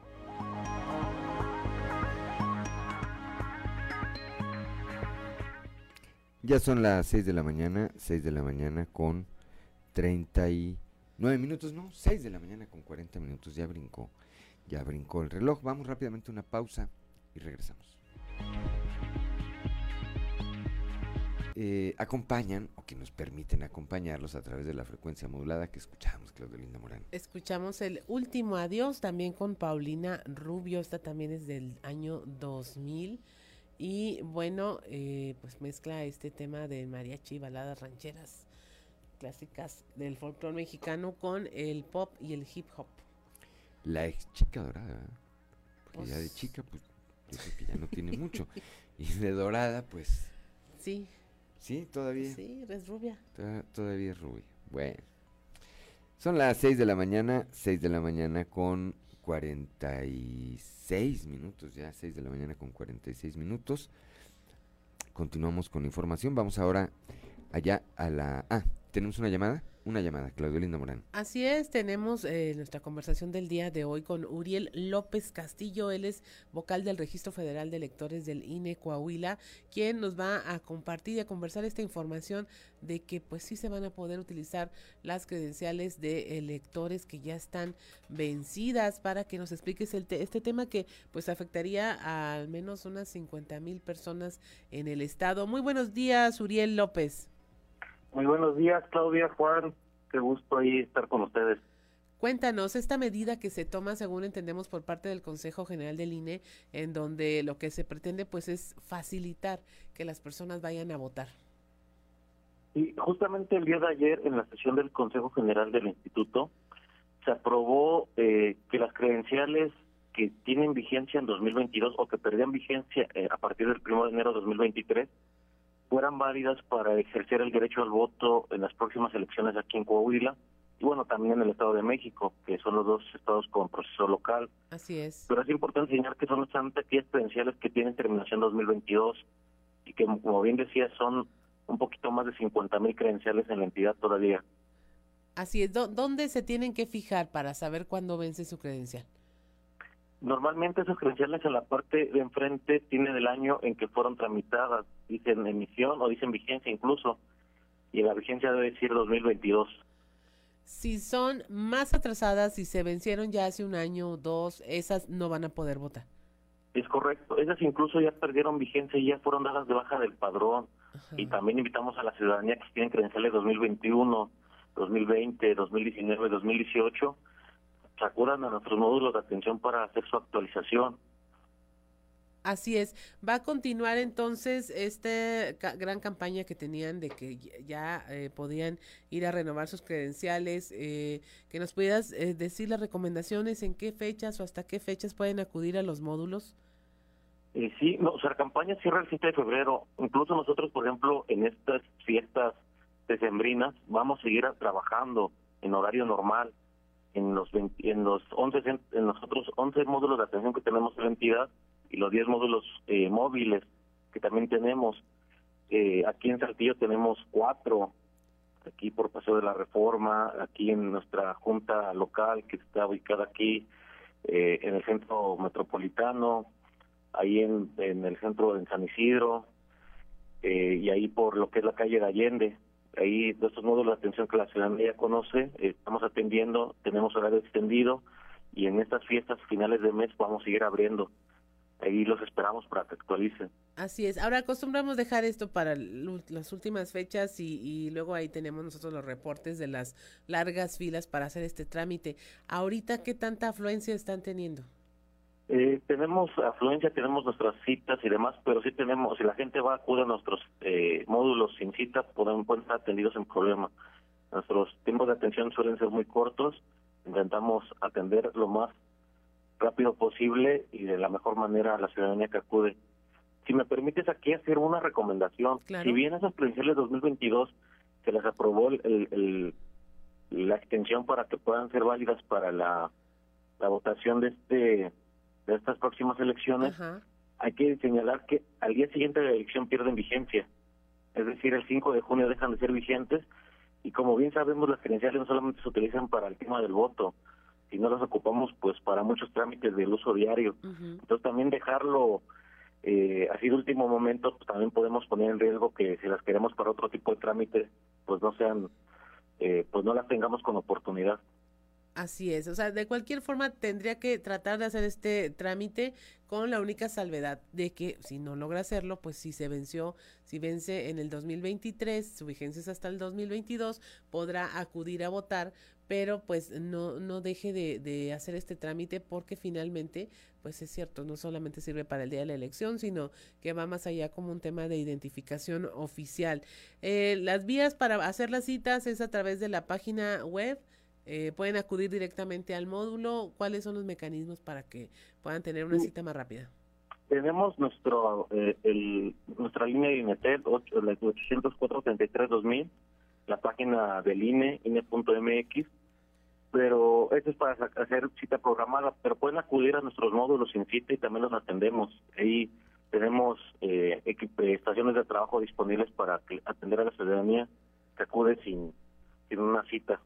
Ya son las 6 de la mañana, 6 de la mañana con 39 minutos, no, 6 de la mañana con 40 minutos, ya brincó, ya brincó el reloj. Vamos rápidamente a una pausa y regresamos. Eh, acompañan o que nos permiten acompañarlos a través de la frecuencia modulada que escuchamos, Claudio Linda Morán. Escuchamos el último adiós también con Paulina Rubio, esta también es del año 2000 y bueno, eh, pues mezcla este tema de mariachi, baladas rancheras clásicas del folclore mexicano con el pop y el hip hop. La ex chica dorada, porque ya de pues chica, pues yo creo que ya no tiene mucho. y de dorada, pues. Sí. Sí, todavía. Sí, es rubia. todavía es rubia. Bueno. Son las 6 de la mañana, 6 de la mañana con 46 minutos, ya 6 de la mañana con 46 minutos. Continuamos con información. Vamos ahora allá a la... Ah, ¿tenemos una llamada? Una llamada, Claudio Linda Morán. Así es, tenemos eh, nuestra conversación del día de hoy con Uriel López Castillo, él es vocal del Registro Federal de Electores del INE Coahuila, quien nos va a compartir y a conversar esta información de que pues sí se van a poder utilizar las credenciales de electores que ya están vencidas para que nos expliques el este tema que pues afectaría a al menos unas 50 mil personas en el estado. Muy buenos días, Uriel López. Muy buenos días, Claudia, Juan. Qué gusto ahí estar con ustedes. Cuéntanos, esta medida que se toma, según entendemos, por parte del Consejo General del INE, en donde lo que se pretende pues es facilitar que las personas vayan a votar. Y justamente el día de ayer, en la sesión del Consejo General del Instituto, se aprobó eh, que las credenciales que tienen vigencia en 2022 o que perdían vigencia eh, a partir del 1 de enero de 2023 fueran válidas para ejercer el derecho al voto en las próximas elecciones aquí en Coahuila y bueno, también en el Estado de México, que son los dos estados con proceso local. Así es. Pero es importante señalar que son solamente aquellas credenciales que tienen terminación 2022 y que, como bien decía, son un poquito más de 50 mil credenciales en la entidad todavía. Así es. ¿Dónde se tienen que fijar para saber cuándo vence su credencial? Normalmente esas credenciales en la parte de enfrente tienen el año en que fueron tramitadas, dicen emisión o dicen vigencia incluso, y la vigencia debe decir 2022. Si son más atrasadas, si se vencieron ya hace un año o dos, esas no van a poder votar. Es correcto, esas incluso ya perdieron vigencia y ya fueron dadas de baja del padrón. Y también invitamos a la ciudadanía que tienen credenciales 2021, 2020, 2019, 2018, acudan a nuestros módulos de atención para hacer su actualización. Así es. Va a continuar entonces esta gran campaña que tenían de que ya eh, podían ir a renovar sus credenciales. Eh, que nos pudieras eh, decir las recomendaciones, en qué fechas o hasta qué fechas pueden acudir a los módulos. sí, no, o sea, la campaña cierra el 7 de febrero. Incluso nosotros, por ejemplo, en estas fiestas decembrinas, vamos a seguir trabajando en horario normal en los en los 11 en los otros 11 módulos de atención que tenemos en la entidad y los 10 módulos eh, móviles que también tenemos. Eh, aquí en Saltillo tenemos cuatro aquí por Paseo de la Reforma aquí en nuestra junta local que está ubicada aquí eh, en el centro metropolitano ahí en, en el centro de San Isidro y ahí por lo que es la calle de Allende ahí de estos módulos de atención que la ciudadanía conoce, eh, estamos atendiendo, tenemos horario extendido y en estas fiestas finales de mes vamos a seguir abriendo. Ahí los esperamos para que actualicen. Así es. Ahora acostumbramos dejar esto para las últimas fechas y, y, luego ahí tenemos nosotros los reportes de las largas filas para hacer este trámite. Ahorita, ¿qué tanta afluencia están teniendo? Eh, tenemos afluencia, tenemos nuestras citas y demás, pero sí tenemos, si la gente va, acude a nuestros eh, módulos sin cita, pueden, pueden estar atendidos sin problema. Nuestros tiempos de atención suelen ser muy cortos, intentamos atender lo más rápido posible y de la mejor manera a la ciudadanía que acude. Si me permites aquí hacer una recomendación, si bien esas credenciales 2022 se les aprobó el, la extensión para que puedan ser válidas para la, la votación de este de estas próximas elecciones, hay que señalar que al día siguiente de la elección pierden vigencia. Es decir, el 5 de junio dejan de ser vigentes y como bien sabemos las credenciales no solamente se utilizan para el tema del voto, sino las ocupamos pues para muchos trámites del uso diario. Entonces también dejarlo eh, así de último momento pues, también podemos poner en riesgo que si las queremos para otro tipo de trámites pues no sean eh, pues no las tengamos con oportunidad. Así es, o sea, de cualquier forma tendría que tratar de hacer este trámite con la única salvedad de que si no logra hacerlo, pues si se venció, si vence en el 2023, su vigencia es hasta el 2022, podrá acudir a votar, pero pues no, no deje de, de hacer este trámite porque finalmente, pues es cierto, no solamente sirve para el día de la elección, sino que va más allá como un tema de identificación oficial. Eh, las vías para hacer las citas es a través de la página web eh, pueden acudir directamente al módulo. ¿Cuáles son los mecanismos para que puedan tener una cita más rápida? Tenemos nuestro eh, el, nuestra línea de INETEL 804-33-2000, la página del INE, INE.mx, pero eso es para hacer cita programada, pero pueden acudir a nuestros módulos sin cita y también los atendemos. Ahí tenemos eh, estaciones de trabajo disponibles para atender a la ciudadanía que acude sin, sin una cita.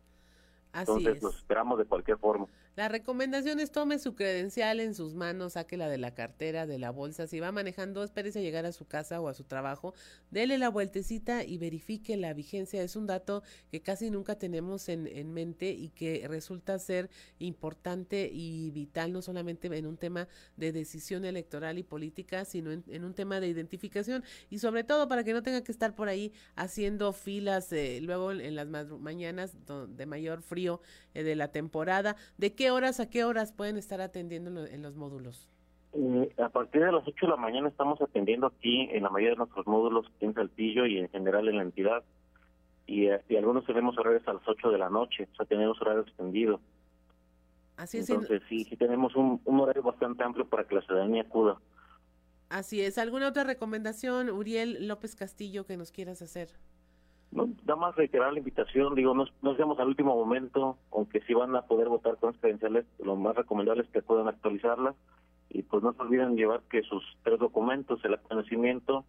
Entonces los esperamos de cualquier forma. La recomendación es tome su credencial en sus manos, sáquela de la cartera, de la bolsa. Si va manejando, espérese a llegar a su casa o a su trabajo, dele la vueltecita y verifique la vigencia. Es un dato que casi nunca tenemos en, en mente y que resulta ser importante y vital, no solamente en un tema de decisión electoral y política, sino en, un tema de identificación y sobre todo para que no tenga que estar por ahí haciendo filas eh, luego en, las mañanas de mayor frío eh, de la temporada. ¿De qué horas a qué horas pueden estar atendiendo en los módulos? Eh, a partir de las 8 de la mañana estamos atendiendo aquí en la mayoría de nuestros módulos en Saltillo y en general en la entidad. y, y algunos tenemos horarios a las 8 de la noche, o sea, tenemos horario extendido. Así es. Entonces, sí, sí tenemos un, un horario bastante amplio para que la ciudadanía acuda. Así es. ¿Alguna otra recomendación, Uriel López Castillo, que nos quieras hacer? No, nada más reiterar la invitación, digo, no, no seamos al último momento, aunque si van a poder votar con las credenciales, lo más recomendable es que puedan actualizarlas y pues no se olviden llevar que sus tres documentos, el nacimiento,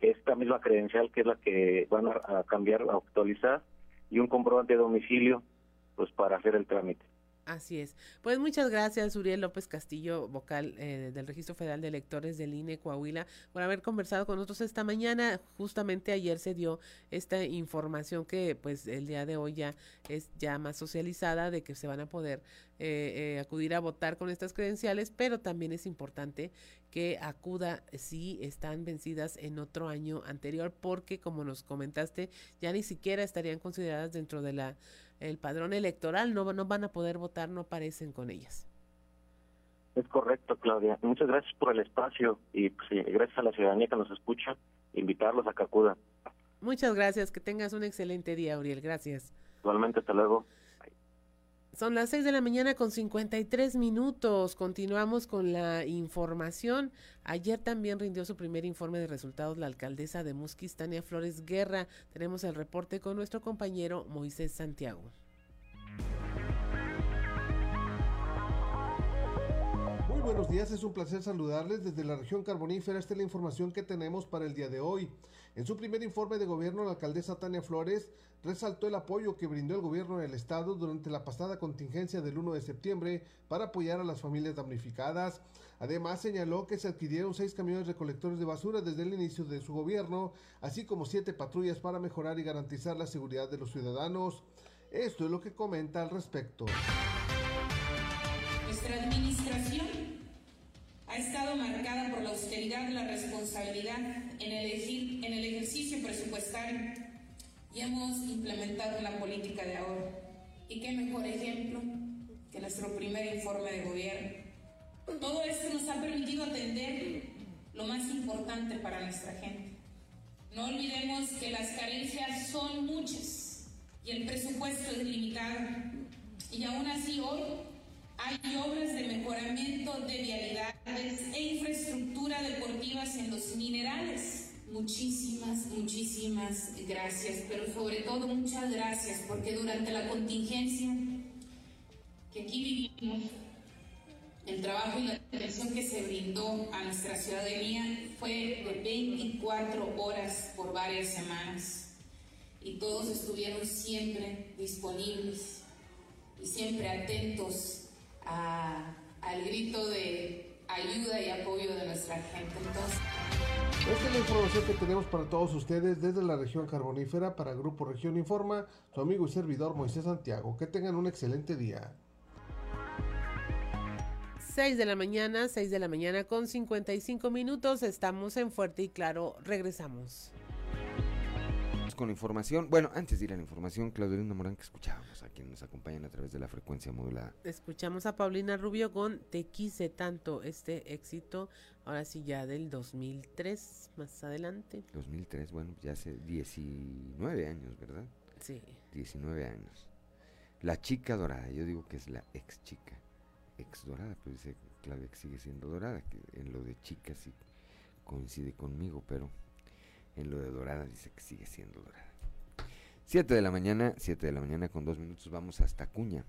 esta misma credencial que es la que van a, a cambiar, a actualizar y un comprobante de domicilio, pues para hacer el trámite. Así es. Pues muchas gracias, Uriel López Castillo, vocal eh, del Registro Federal de Electores del INE Coahuila, por haber conversado con nosotros esta mañana. Justamente ayer se dio esta información que pues el día de hoy ya es ya más socializada de que se van a poder eh, eh, acudir a votar con estas credenciales, pero también es importante que acuda si están vencidas en otro año anterior, porque como nos comentaste, ya ni siquiera estarían consideradas dentro de la el padrón electoral, no, no van a poder votar, no aparecen con ellas. Es correcto, Claudia. Muchas gracias por el espacio y pues, gracias a la ciudadanía que nos escucha, invitarlos a que acudan. Muchas gracias, que tengas un excelente día, Uriel. Gracias. Igualmente, hasta luego. Son las 6 de la mañana con 53 minutos. Continuamos con la información. Ayer también rindió su primer informe de resultados la alcaldesa de Musquis, Tania Flores Guerra. Tenemos el reporte con nuestro compañero Moisés Santiago. Muy buenos días, es un placer saludarles desde la región carbonífera. Esta es la información que tenemos para el día de hoy. En su primer informe de gobierno, la alcaldesa Tania Flores resaltó el apoyo que brindó el gobierno del estado durante la pasada contingencia del 1 de septiembre para apoyar a las familias damnificadas. Además, señaló que se adquirieron seis camiones recolectores de basura desde el inicio de su gobierno, así como siete patrullas para mejorar y garantizar la seguridad de los ciudadanos. Esto es lo que comenta al respecto. Nuestra administración ha estado marcada por la austeridad y la responsabilidad en el, en el ejercicio presupuestario y hemos implementado la política de ahorro. ¿Y qué mejor ejemplo que nuestro primer informe de gobierno? Todo esto nos ha permitido atender lo más importante para nuestra gente. No olvidemos que las carencias son muchas y el presupuesto es limitado. Y aún así hoy hay obras de mejoramiento de vialidades e infraestructura deportivas en los minerales. Muchísimas, muchísimas gracias, pero sobre todo muchas gracias porque durante la contingencia que aquí vivimos, el trabajo y la atención que se brindó a nuestra ciudadanía fue de 24 horas por varias semanas y todos estuvieron siempre disponibles y siempre atentos al grito de ayuda y apoyo de nuestra gente. Entonces, esta es la información que tenemos para todos ustedes desde la región carbonífera para Grupo Región Informa, su amigo y servidor Moisés Santiago. Que tengan un excelente día. 6 de la mañana, 6 de la mañana con 55 minutos. Estamos en Fuerte y Claro. Regresamos con la información. Bueno, antes de ir a la información, Claudelina Morán, que escuchábamos a quienes nos acompañan a través de la frecuencia modulada. Escuchamos a Paulina Rubio con Te quise tanto, este éxito, ahora sí ya del 2003, más adelante. 2003, bueno, ya hace 19 años, ¿verdad? Sí. 19 años. La chica dorada, yo digo que es la ex chica, ex dorada, pero dice Claudia que sigue siendo dorada, que en lo de chica sí coincide conmigo, pero lo de Dorada dice que sigue siendo Dorada. 7 de la mañana, 7 de la mañana con dos minutos vamos hasta Cuña.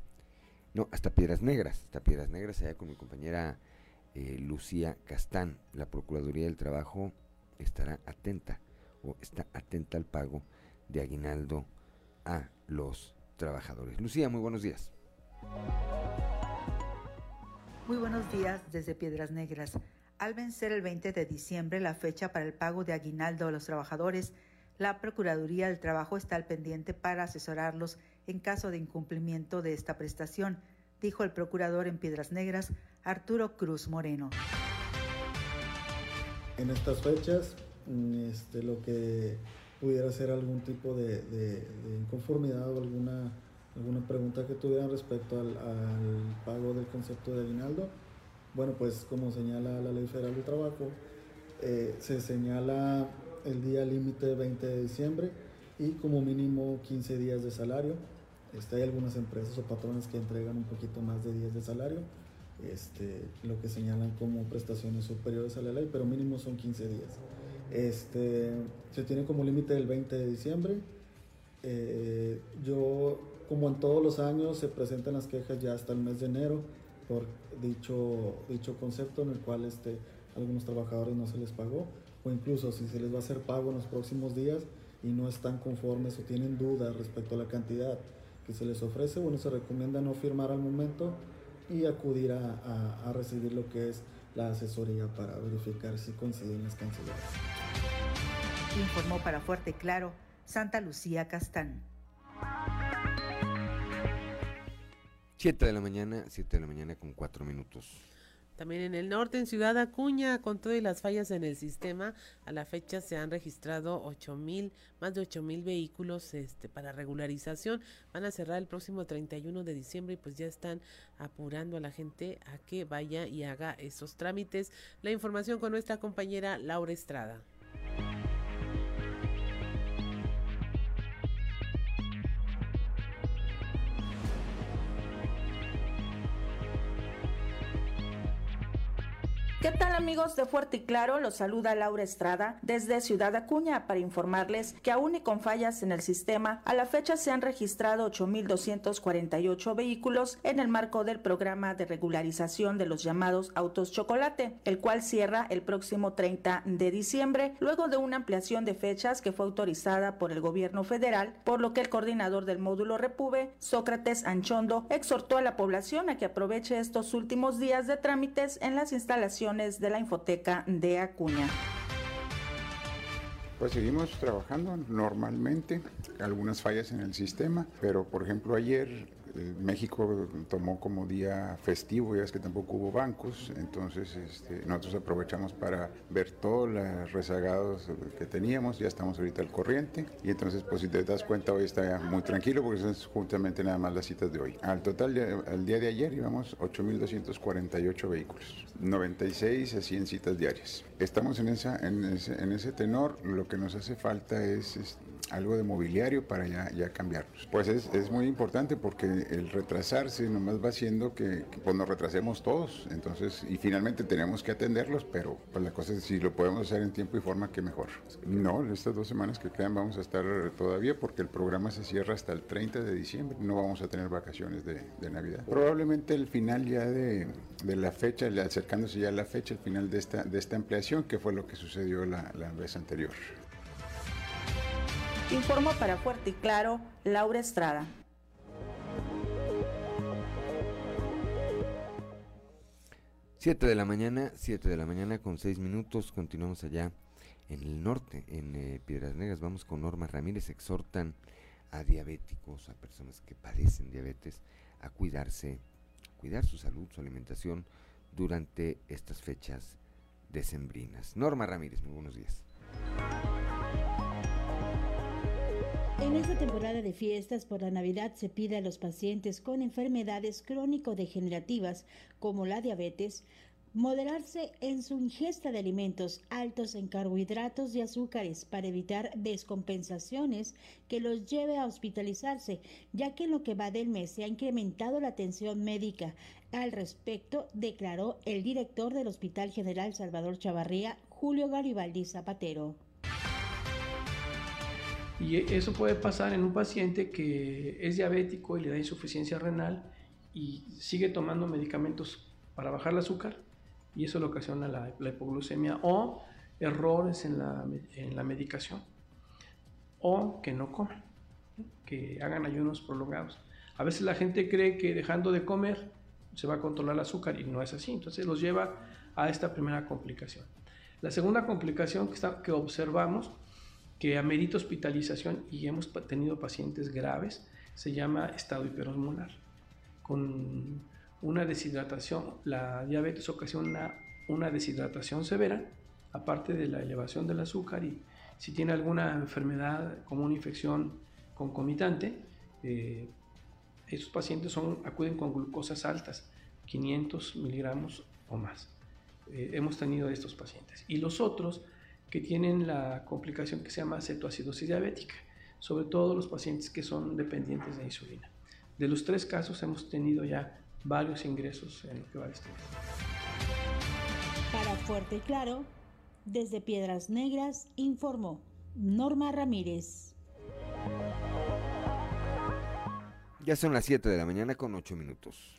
No, hasta Piedras Negras, hasta Piedras Negras, allá con mi compañera eh, Lucía Castán. La Procuraduría del Trabajo estará atenta o está atenta al pago de aguinaldo a los trabajadores. Lucía, muy buenos días. Muy buenos días desde Piedras Negras. Al vencer el 20 de diciembre la fecha para el pago de aguinaldo a los trabajadores, la Procuraduría del Trabajo está al pendiente para asesorarlos en caso de incumplimiento de esta prestación, dijo el procurador en Piedras Negras, Arturo Cruz Moreno. En estas fechas, mm, este, lo que pudiera ser algún tipo de, inconformidad o alguna, alguna pregunta que tuvieran respecto al pago del concepto de aguinaldo, bueno, pues como señala la Ley Federal del Trabajo, eh, se señala el día límite 20 de diciembre y como mínimo 15 días de salario. Este, hay algunas empresas o patrones que entregan un poquito más de días de salario, este, lo que señalan como prestaciones superiores a la ley, pero mínimo son 15 días. Este, se tiene como límite el 20 de diciembre. Eh, yo, como en todos los años, se presentan las quejas ya hasta el mes de enero dicho, dicho concepto en el cual este, algunos trabajadores no se les pagó o incluso si se les va a hacer pago en los próximos días y no están conformes o tienen dudas respecto a la cantidad que se les ofrece, bueno, se recomienda no firmar al momento y acudir a, a, recibir lo que es la asesoría para verificar si coinciden las cantidades. Informó para Fuerte Claro Santa Lucía Castán. 7 de la mañana, 7 de la mañana con 4 minutos. También en el norte, en Ciudad Acuña, con todas las fallas en el sistema, a la fecha se han registrado ocho mil, más de 8 mil vehículos este, para regularización. Van a cerrar el próximo 31 de diciembre y pues ya están apurando a la gente a que vaya y haga esos trámites. La información con nuestra compañera Laura Estrada. ¿Qué tal amigos de Fuerte y Claro? Los saluda Laura Estrada desde Ciudad Acuña para informarles que aún y con fallas en el sistema, a la fecha se han registrado 8.248 vehículos en el marco del programa de regularización de los llamados autos chocolate, el cual cierra el próximo 30 de diciembre, luego de una ampliación de fechas que fue autorizada por el gobierno federal, por lo que el coordinador del módulo Repube, Sócrates Anchondo, exhortó a la población a que aproveche estos últimos días de trámites en las instalaciones de la Infoteca de Acuña. Pues seguimos trabajando normalmente, algunas fallas en el sistema, pero por ejemplo ayer México tomó como día festivo, ya es que tampoco hubo bancos, entonces este, nosotros aprovechamos para ver todos los rezagados que teníamos, ya estamos ahorita al corriente y entonces pues si te das cuenta hoy está muy tranquilo porque son justamente nada más las citas de hoy. Al total, al día de ayer íbamos 8.248 vehículos, 96 a 100 citas diarias. Estamos en, esa, en, ese, tenor, lo que nos hace falta es... Este, algo de mobiliario para ya, ya cambiarlos. Pues es, es, muy importante porque el retrasarse nomás va haciendo que, pues nos retrasemos todos, entonces, y finalmente tenemos que atenderlos, pero pues la cosa es si lo podemos hacer en tiempo y forma, que mejor. No, estas dos semanas que quedan vamos a estar todavía porque el programa se cierra hasta el 30 de diciembre, no vamos a tener vacaciones de, de Navidad. Probablemente el final ya de, la fecha, acercándose ya a la fecha, el final de esta, de esta ampliación, que fue lo que sucedió la vez anterior. Informo para Fuerte y Claro, Laura Estrada. Siete de la mañana, siete de la mañana con seis minutos. Continuamos allá en el norte, en eh, Piedras Negras. Vamos con Norma Ramírez. Exhortan a diabéticos, a personas que padecen diabetes, a cuidarse, cuidar su salud, su alimentación durante estas fechas decembrinas. Norma Ramírez, muy buenos días. En esta temporada de fiestas por la Navidad se pide a los pacientes con enfermedades crónico-degenerativas como la diabetes moderarse en su ingesta de alimentos altos en carbohidratos y azúcares para evitar descompensaciones que los lleve a hospitalizarse, ya que en lo que va del mes se ha incrementado la atención médica. Al respecto, declaró el director del Hospital General Salvador Chavarría, Julio Garibaldi Zapatero. Y eso puede pasar en un paciente que es diabético y le da insuficiencia renal y sigue tomando medicamentos para bajar el azúcar y eso le ocasiona la, hipoglucemia o errores en la, en la, medicación o que no coman, que hagan ayunos prolongados. A veces la gente cree que dejando de comer se va a controlar el azúcar y no es así, entonces los lleva a esta primera complicación. La segunda complicación que, está, que observamos que amerita hospitalización y hemos tenido pacientes graves, se llama estado hiperosmolar. Con una deshidratación, la diabetes ocasiona una deshidratación severa, aparte de la elevación del azúcar y si tiene alguna enfermedad como una infección concomitante, eh, esos pacientes son, acuden con glucosas altas, 500 miligramos o más. Eh, hemos tenido estos pacientes. Y los otros que tienen la complicación que se llama cetoacidosis diabética. sobre todo los pacientes que son dependientes de insulina. De los tres casos hemos tenido ya varios ingresos en lo que va de este Para Fuerte y Claro, desde Piedras Negras, informó Norma Ramírez. Ya son las 7 de la mañana con 8 minutos.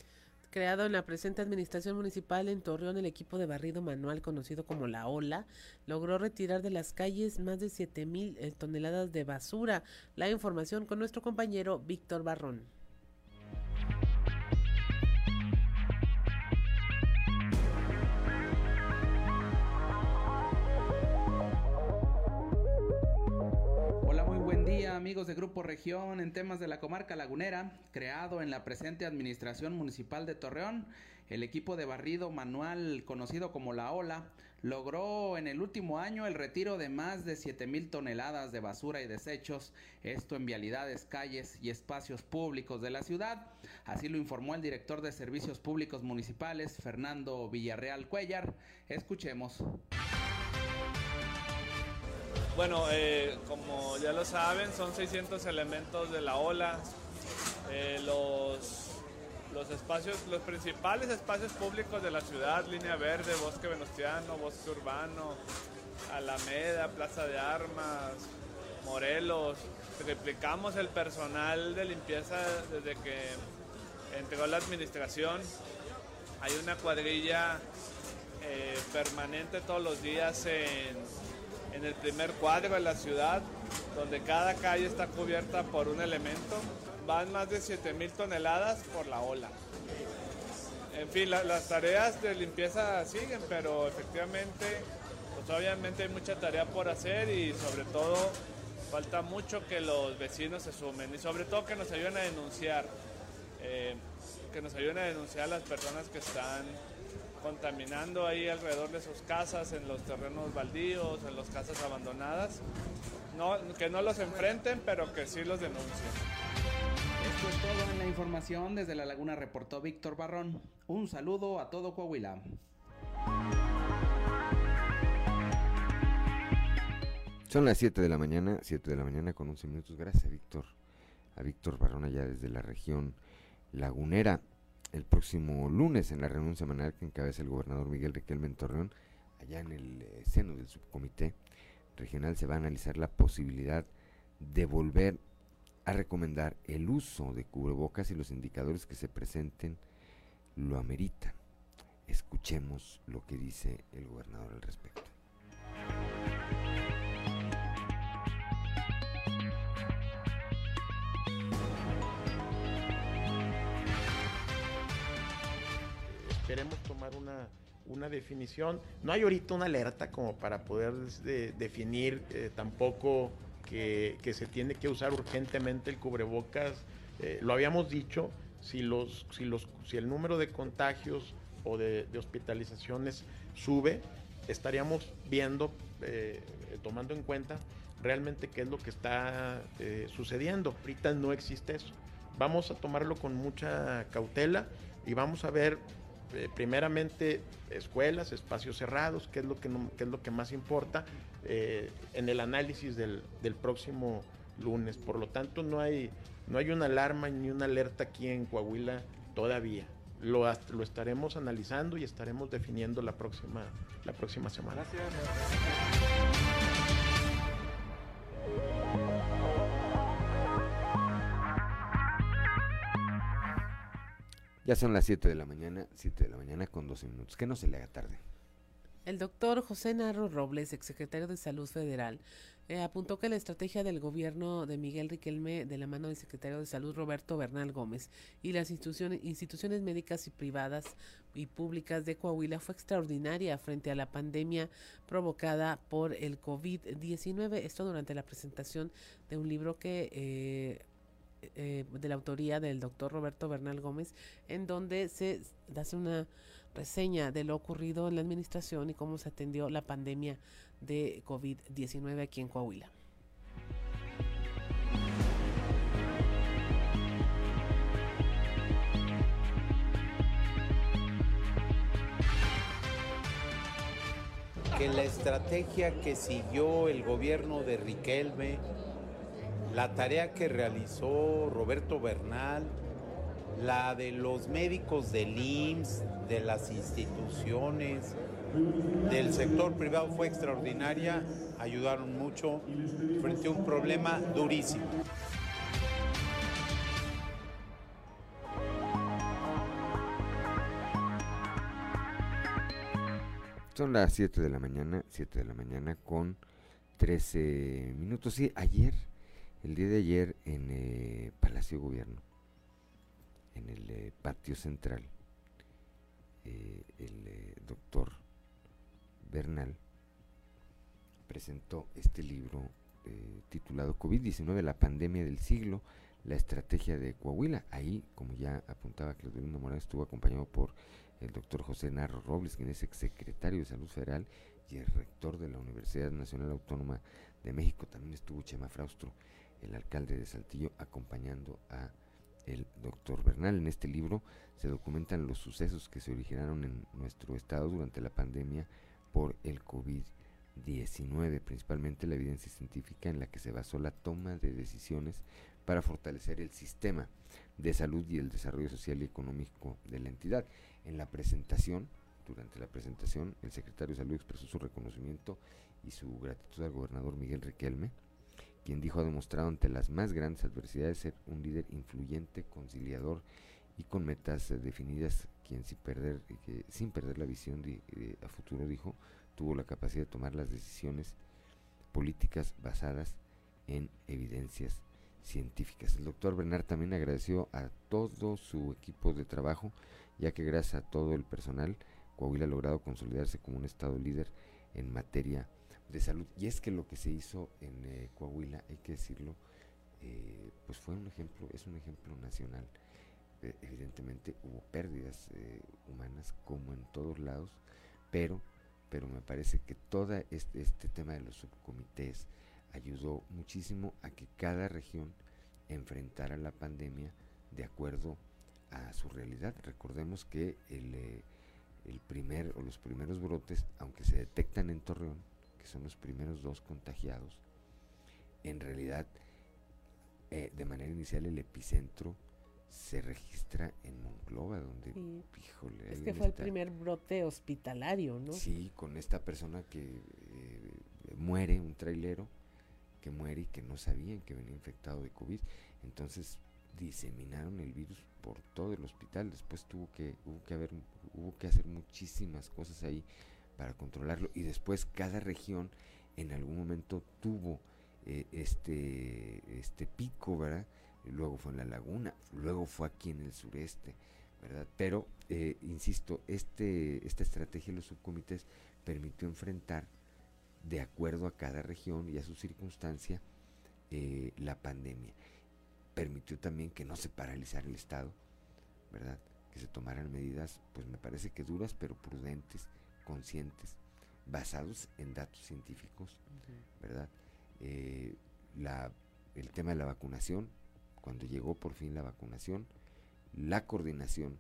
Creado en la presente administración municipal en Torreón, el equipo de barrido manual conocido como La Ola logró retirar de las calles más de 7 mil eh, toneladas de basura. La información con nuestro compañero Víctor Barrón. Amigos de Grupo Región en temas de la comarca lagunera, creado en la presente administración municipal de Torreón, el equipo de barrido manual conocido como La Ola logró en el último año el retiro de más de 7 mil toneladas de basura y desechos, esto en vialidades, calles y espacios públicos de la ciudad. Así lo informó el director de Servicios Públicos Municipales, Fernando Villarreal Cuellar. Escuchemos. Bueno, eh, como ya lo saben, son 600 elementos de la ola. Eh, los, los espacios, los principales espacios públicos de la ciudad, línea verde, bosque venustiano, bosque urbano, Alameda, Plaza de Armas, Morelos. Replicamos el personal de limpieza desde que entregó la administración. Hay una cuadrilla eh, permanente todos los días en en el primer cuadro de la ciudad, donde cada calle está cubierta por un elemento. Van más de 7.000 toneladas por la ola. En fin, las tareas de limpieza siguen, pero efectivamente, pues obviamente hay mucha tarea por hacer y sobre todo falta mucho que los vecinos se sumen y sobre todo que nos ayuden a denunciar, eh, que nos ayuden a denunciar a las personas que están contaminando ahí alrededor de sus casas, en los terrenos baldíos, en las casas abandonadas. No, que no los enfrenten, pero que sí los denuncien. Esto es todo en la información. Desde La Laguna reportó Víctor Barrón. Un saludo a todo Coahuila. Son las 7 de la mañana, 7 de la mañana con 11 minutos. Gracias Víctor, a Víctor Barrón allá desde la región lagunera el próximo lunes en la reunión semanal que encabeza el gobernador Miguel Riquelme en Torreón, allá en el eh, seno del subcomité regional se va a analizar la posibilidad de volver a recomendar el uso de cubrebocas y los indicadores que se presenten lo ameritan. Escuchemos lo que dice el gobernador al respecto. Queremos tomar una, una definición. No hay ahorita una alerta como para poder definir eh, tampoco que, que, se tiene que usar urgentemente el cubrebocas. Eh, lo habíamos dicho, si, los, si, los, si el número de contagios o de, de hospitalizaciones sube, estaríamos viendo, eh, tomando en cuenta realmente qué es lo que está sucediendo. Ahorita no existe eso. Vamos a tomarlo con mucha cautela y vamos a ver eh, primeramente escuelas, espacios cerrados, que es lo que, es lo que más importa eh, en el análisis del, próximo lunes. Por lo tanto, no hay, no hay una alarma ni una alerta aquí en Coahuila todavía. Lo, lo estaremos analizando y estaremos definiendo la próxima, la próxima semana. Ya son las 7 de la mañana, 7 de la mañana con 12 minutos. Que no se le haga tarde. El doctor José Narro Robles, exsecretario de Salud Federal, eh, apuntó que la estrategia del gobierno de Miguel Riquelme, de la mano del secretario de Salud Roberto Bernal Gómez, y las instituciones, instituciones médicas y privadas y públicas de Coahuila fue extraordinaria frente a la pandemia provocada por el COVID-19. Esto durante la presentación de un libro que eh, eh, de la autoría del doctor Roberto Bernal Gómez, en donde se hace una reseña de lo ocurrido en la administración y cómo se atendió la pandemia de COVID-19 aquí en Coahuila. que la estrategia que siguió el gobierno de Riquelme la tarea que realizó Roberto Bernal, la de los médicos del IMSS, de las instituciones, del sector privado fue extraordinaria, ayudaron mucho frente a un problema durísimo. Son las 7 de la mañana, 7 de la mañana con 13 minutos. Sí, ayer, el día de ayer en eh, Palacio Gobierno, en el eh, patio central, eh, el doctor Bernal presentó este libro titulado COVID-19, la pandemia del siglo, la estrategia de Coahuila. Ahí, como ya apuntaba Claudelina Morales, estuvo acompañado por el doctor José Narro Robles, quien es exsecretario de Salud Federal y el rector de la Universidad Nacional Autónoma de México. También estuvo Chema Fraustro, el alcalde de Saltillo, acompañando a el doctor Bernal. En este libro se documentan los sucesos que se originaron en nuestro estado durante la pandemia por el COVID-19, principalmente la evidencia científica en la que se basó la toma de decisiones para fortalecer el sistema de salud y el desarrollo social y económico de la entidad. En la presentación, durante la presentación, el secretario de Salud expresó su reconocimiento y su gratitud al gobernador Miguel Riquelme, quien dijo ha demostrado ante las más grandes adversidades ser un líder influyente, conciliador y con metas eh, definidas, quien sin perder, eh, sin perder la visión de, a futuro, dijo, tuvo la capacidad de tomar las decisiones políticas basadas en evidencias científicas. El doctor Bernard también agradeció a todo su equipo de trabajo, ya que gracias a todo el personal, Coahuila ha logrado consolidarse como un estado líder en materia de salud. Y es que lo que se hizo en eh, Coahuila, hay que decirlo, eh, pues fue un ejemplo, es un ejemplo nacional. Eh, evidentemente hubo pérdidas humanas como en todos lados, pero, pero me parece que todo este, este tema de los subcomités, ayudó muchísimo a que cada región enfrentara la pandemia de acuerdo a su realidad. Recordemos que el, eh, el primer o los primeros brotes, aunque se detectan en Torreón, que son los primeros dos contagiados, en realidad eh, de manera inicial el epicentro se registra en Monclova, donde, es que fue el primer brote hospitalario, ¿no? Sí, con esta persona que eh, muere, un trailero, que muere y que no sabían que venía infectado de COVID. Entonces diseminaron el virus por todo el hospital. Después tuvo que, hubo que haber, hubo que hacer muchísimas cosas ahí para controlarlo. Y después cada región en algún momento tuvo eh, este, este pico, ¿verdad? luego fue en la laguna, luego fue aquí en el sureste, ¿verdad? Pero, eh, insisto, este, esta estrategia de los subcomités permitió enfrentar de acuerdo a cada región y a su circunstancia eh, la pandemia. Permitió también que no se paralizara el Estado, ¿verdad? Que se tomaran medidas, pues me parece que duras, pero prudentes, conscientes, basados en datos científicos, ¿verdad? Eh, la, el tema de la vacunación, cuando llegó por fin la vacunación, la coordinación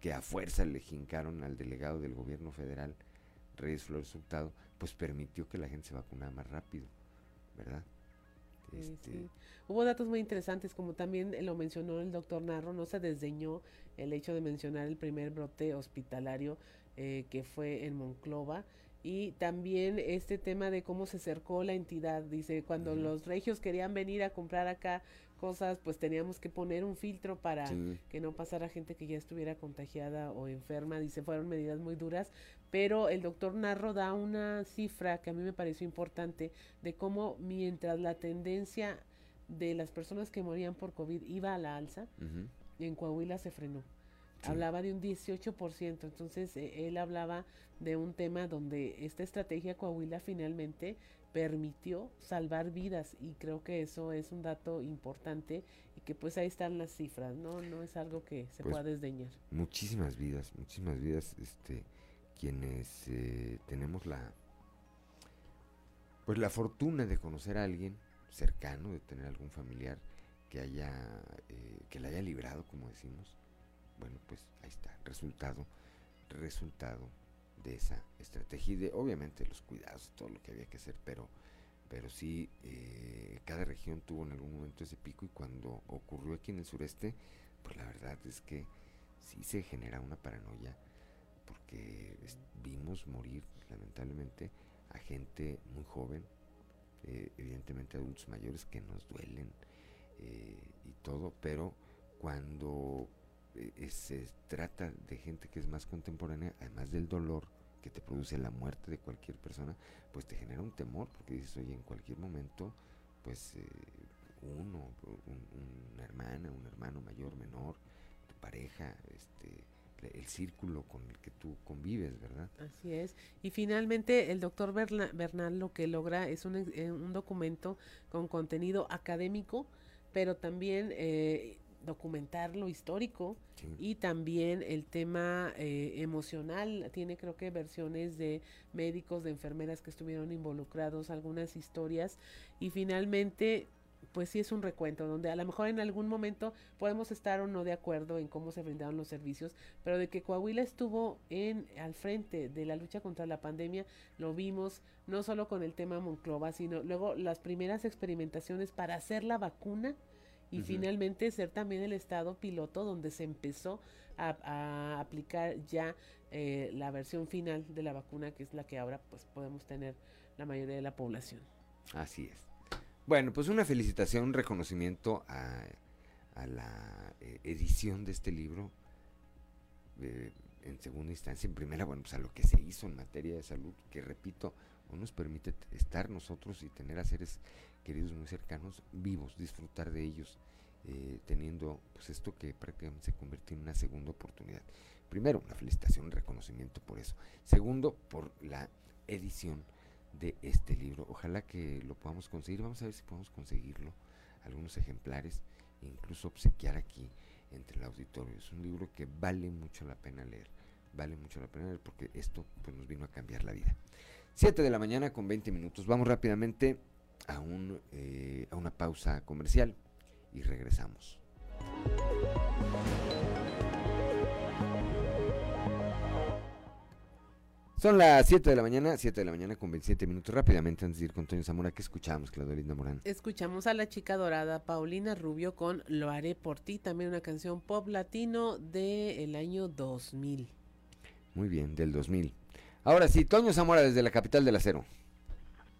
que a fuerza le jincaron al delegado del gobierno federal, Reyes Flores Hurtado, pues permitió que la gente se vacunara más rápido, ¿verdad? Este, Hubo datos muy interesantes, como también lo mencionó el doctor Narro, no se desdeñó el hecho de mencionar el primer brote hospitalario eh, que fue en Monclova. Y también este tema de cómo se acercó la entidad, dice, cuando los regios querían venir a comprar acá cosas, pues teníamos que poner un filtro para que no pasara gente que ya estuviera contagiada o enferma, dice, fueron medidas muy duras, pero el doctor Narro da una cifra que a mí me pareció importante de cómo mientras la tendencia de las personas que morían por COVID iba a la alza, en Coahuila se frenó. Hablaba de un 18%, entonces eh, él hablaba de un tema donde esta estrategia Coahuila finalmente permitió salvar vidas y creo que eso es un dato importante y que pues ahí están las cifras, ¿no? No es algo que se pues pueda desdeñar. Muchísimas vidas, muchísimas vidas, este, quienes eh, tenemos la, pues la fortuna de conocer a alguien cercano, de tener algún familiar que haya, eh, que la haya librado, como decimos, bueno, pues ahí está, resultado, resultado de esa estrategia y de obviamente los cuidados, todo lo que había que hacer, pero, pero sí eh, cada región tuvo en algún momento ese pico y cuando ocurrió aquí en el sureste, pues la verdad es que sí se genera una paranoia porque vimos morir lamentablemente a gente muy joven, eh, evidentemente adultos mayores que nos duelen eh, y todo, pero cuando se trata de gente que es más contemporánea, además del dolor, que te produce la muerte de cualquier persona, pues te genera un temor, porque dices, oye, en cualquier momento, pues eh, uno, una hermana, un hermano mayor, menor, tu pareja, este, el círculo con el que tú convives, ¿verdad? Así es. Y finalmente el doctor Bernal lo que logra es un, eh, un documento con contenido académico, pero también eh, documentar lo histórico y también el tema eh, emocional. Tiene creo que versiones de médicos, de enfermeras que estuvieron involucrados, algunas historias y finalmente pues sí es un recuento donde a lo mejor en algún momento podemos estar o no de acuerdo en cómo se brindaron los servicios, pero de que Coahuila estuvo en al frente de la lucha contra la pandemia, lo vimos no solo con el tema Monclova, sino luego las primeras experimentaciones para hacer la vacuna y finalmente ser también el estado piloto donde se empezó a, aplicar ya eh, la versión final de la vacuna que es la que ahora pues podemos tener la mayoría de la población. Así es. Bueno, pues una felicitación, un reconocimiento a, la eh, edición de este libro. Eh, en segunda instancia, en primera, bueno, pues a lo que se hizo en materia de salud, que repito, nos permite estar nosotros y tener a seres queridos muy cercanos, vivos, disfrutar de ellos, eh, teniendo pues esto que prácticamente se convirtió en una segunda oportunidad. Primero, una felicitación, un reconocimiento por eso. Segundo, por la edición de este libro. Ojalá que lo podamos conseguir. Vamos a ver si podemos conseguirlo. Algunos ejemplares, incluso obsequiar aquí entre el auditorio. Es un libro que vale mucho la pena leer. Vale mucho la pena leer porque esto pues, nos vino a cambiar la vida. 7 de la mañana con 20 minutos. Vamos rápidamente a, un, eh, a una pausa comercial y regresamos. Son las 7 de la mañana, 7 de la mañana con 27 minutos. Rápidamente, antes de ir con Toño Zamora, ¿qué escuchamos, Claudia Linda Morán? Escuchamos a la chica dorada Paulina Rubio con Lo haré por ti, también una canción pop latino del año 2000. Muy bien, del 2000. Ahora sí, Toño Zamora desde la capital del acero.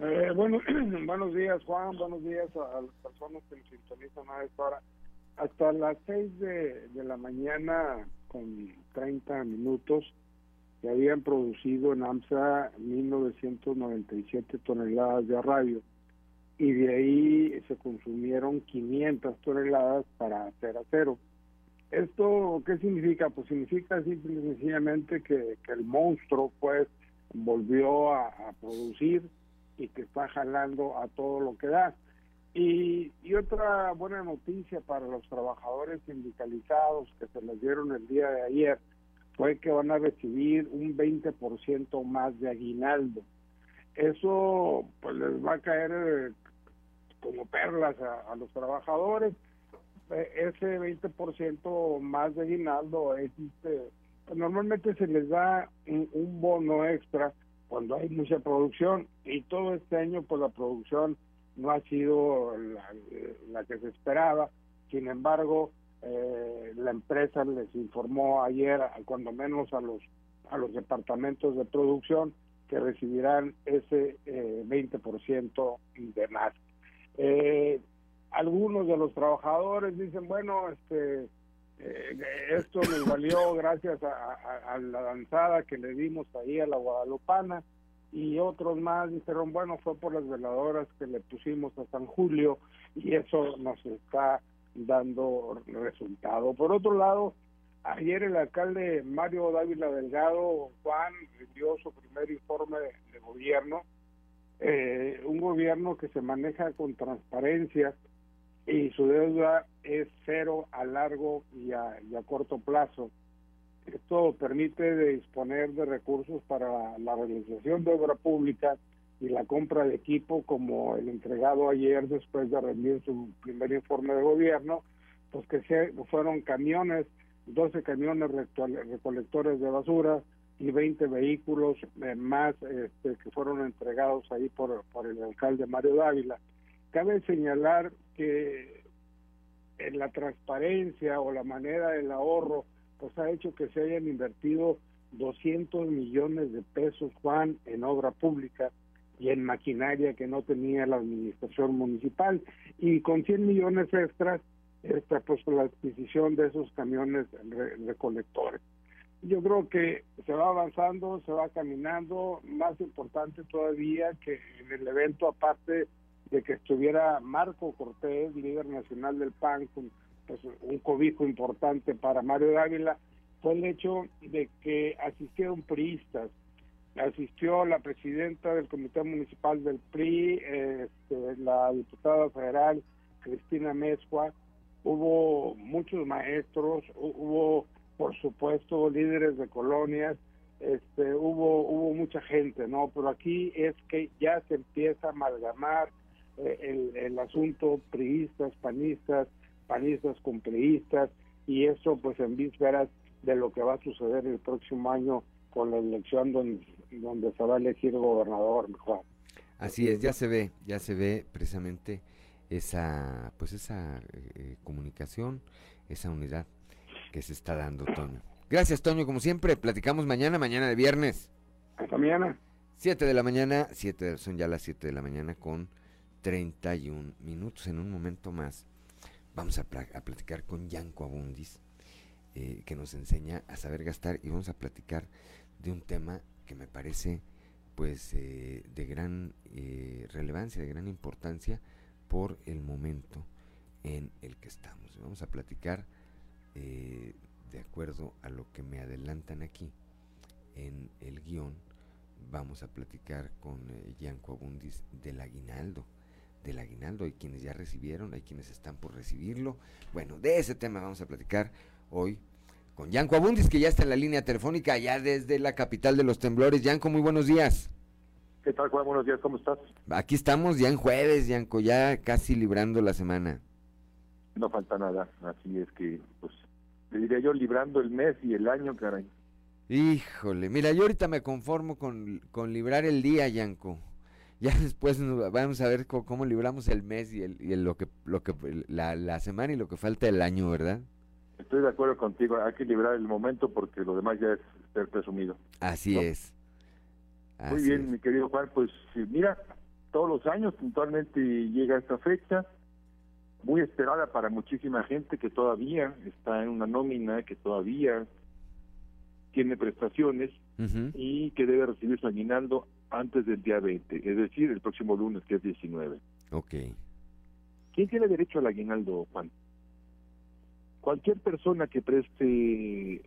Eh, bueno, buenos días Juan, buenos días a, las personas que nos sintonizan a esta hora. Hasta las 6 de, la mañana con 30 minutos se habían producido en AMSA 1997 toneladas de radio y de ahí se consumieron 500 toneladas para hacer acero. ¿Esto qué significa? Pues significa simple y sencillamente que, el monstruo pues volvió a, producir y que está jalando a todo lo que da. Y, otra buena noticia para los trabajadores sindicalizados que se les dieron el día de ayer fue que van a recibir un 20% más de aguinaldo. Eso pues les va a caer eh, como perlas a los trabajadores ese 20% más de aguinaldo existe. Normalmente se les da un, bono extra cuando hay mucha producción y todo este año pues la producción no ha sido la, que se esperaba. Sin embargo, eh, la empresa les informó ayer, cuando menos a los a los departamentos de producción, que recibirán ese eh, 20% de más. Eh, algunos de los trabajadores dicen, bueno, este, eh, esto nos valió gracias a, la danzada que le dimos ahí a la Guadalupana y otros más dijeron, bueno, fue por las veladoras que le pusimos a San Julio y eso nos está dando resultado. Por otro lado, ayer el alcalde Mario Dávila Delgado, Juan, dio su primer informe de, gobierno, eh, un gobierno que se maneja con transparencia, y su deuda es cero a largo y a, corto plazo. Esto permite disponer de recursos para la realización de obra pública y la compra de equipo como el entregado ayer después de rendir su primer informe de gobierno, pues que se, fueron camiones, 12 camiones recolectores de basura y 20 vehículos eh, más este, que fueron entregados ahí por, por el alcalde Mario Dávila. Cabe señalar que en la transparencia o la manera del ahorro, pues ha hecho que se hayan invertido 200 millones de pesos, Juan, en obra pública y en maquinaria que no tenía la administración municipal. Y con 100 millones extras, esta, pues la adquisición de esos camiones recolectores yo creo que se va avanzando, se va caminando, más importante todavía que en el evento, aparte de que estuviera Marco Cortés, líder nacional del PAN, con pues, un cobijo importante para Mario Dávila, fue el hecho de que asistieron priistas, asistió la presidenta del Comité Municipal del PRI, este, la diputada federal Cristina Mezcua, hubo muchos maestros, hubo por supuesto, líderes de colonias, este, hubo, hubo mucha gente, ¿no? Pero aquí es que ya se empieza a amalgamar eh, el, el, asunto priistas, panistas, panistas con priistas, y eso pues en vísperas de lo que va a suceder el próximo año con la elección donde, donde se va a elegir gobernador mejor. Así es, ya se ve, ya se ve precisamente esa, pues esa eh, comunicación, esa unidad que se está dando, Toño. Gracias, Toño, como siempre. Platicamos mañana, mañana de viernes. Hasta mañana. 7 de la mañana, siete, son ya las 7 de la mañana con 31 minutos. En un momento más vamos a, platicar con Yanko Abundis, eh, que nos enseña a saber gastar y vamos a platicar de un tema que me parece pues eh, de gran eh, relevancia, de gran importancia por el momento en el que estamos. Vamos a platicar de acuerdo a lo que me adelantan aquí en el guion, vamos a platicar con Yanko Abundis del aguinaldo. Del aguinaldo, hay quienes ya recibieron, hay quienes están por recibirlo. Bueno, de ese tema vamos a platicar hoy con Yanko Abundis, que ya está en la línea telefónica, ya desde la capital de los temblores. Yanko, muy buenos días. ¿Qué tal, Juan? Buenos días, ¿cómo estás? Aquí estamos ya en jueves, Yanko, ya casi librando la semana. No falta nada, así es que, pues, te diría yo, librando el mes y el año, caray. Híjole, mira, yo ahorita me conformo con, con librar el día, Yanko. Ya después vamos a ver cómo, libramos el mes y, el, y lo que, lo que la, la semana y lo que falta del año, ¿verdad? Estoy de acuerdo contigo, hay que librar el momento porque lo demás ya es ser presumido. Así es. Muy bien, mi querido Juan, pues mira, todos los años puntualmente llega esta fecha, muy esperada para muchísima gente que todavía está en una nómina, que todavía tiene prestaciones y que debe recibir su aguinaldo antes del día 20, es decir, el próximo lunes, que es 19. Ok. ¿Quién tiene derecho al aguinaldo, Juan? Cualquier persona que preste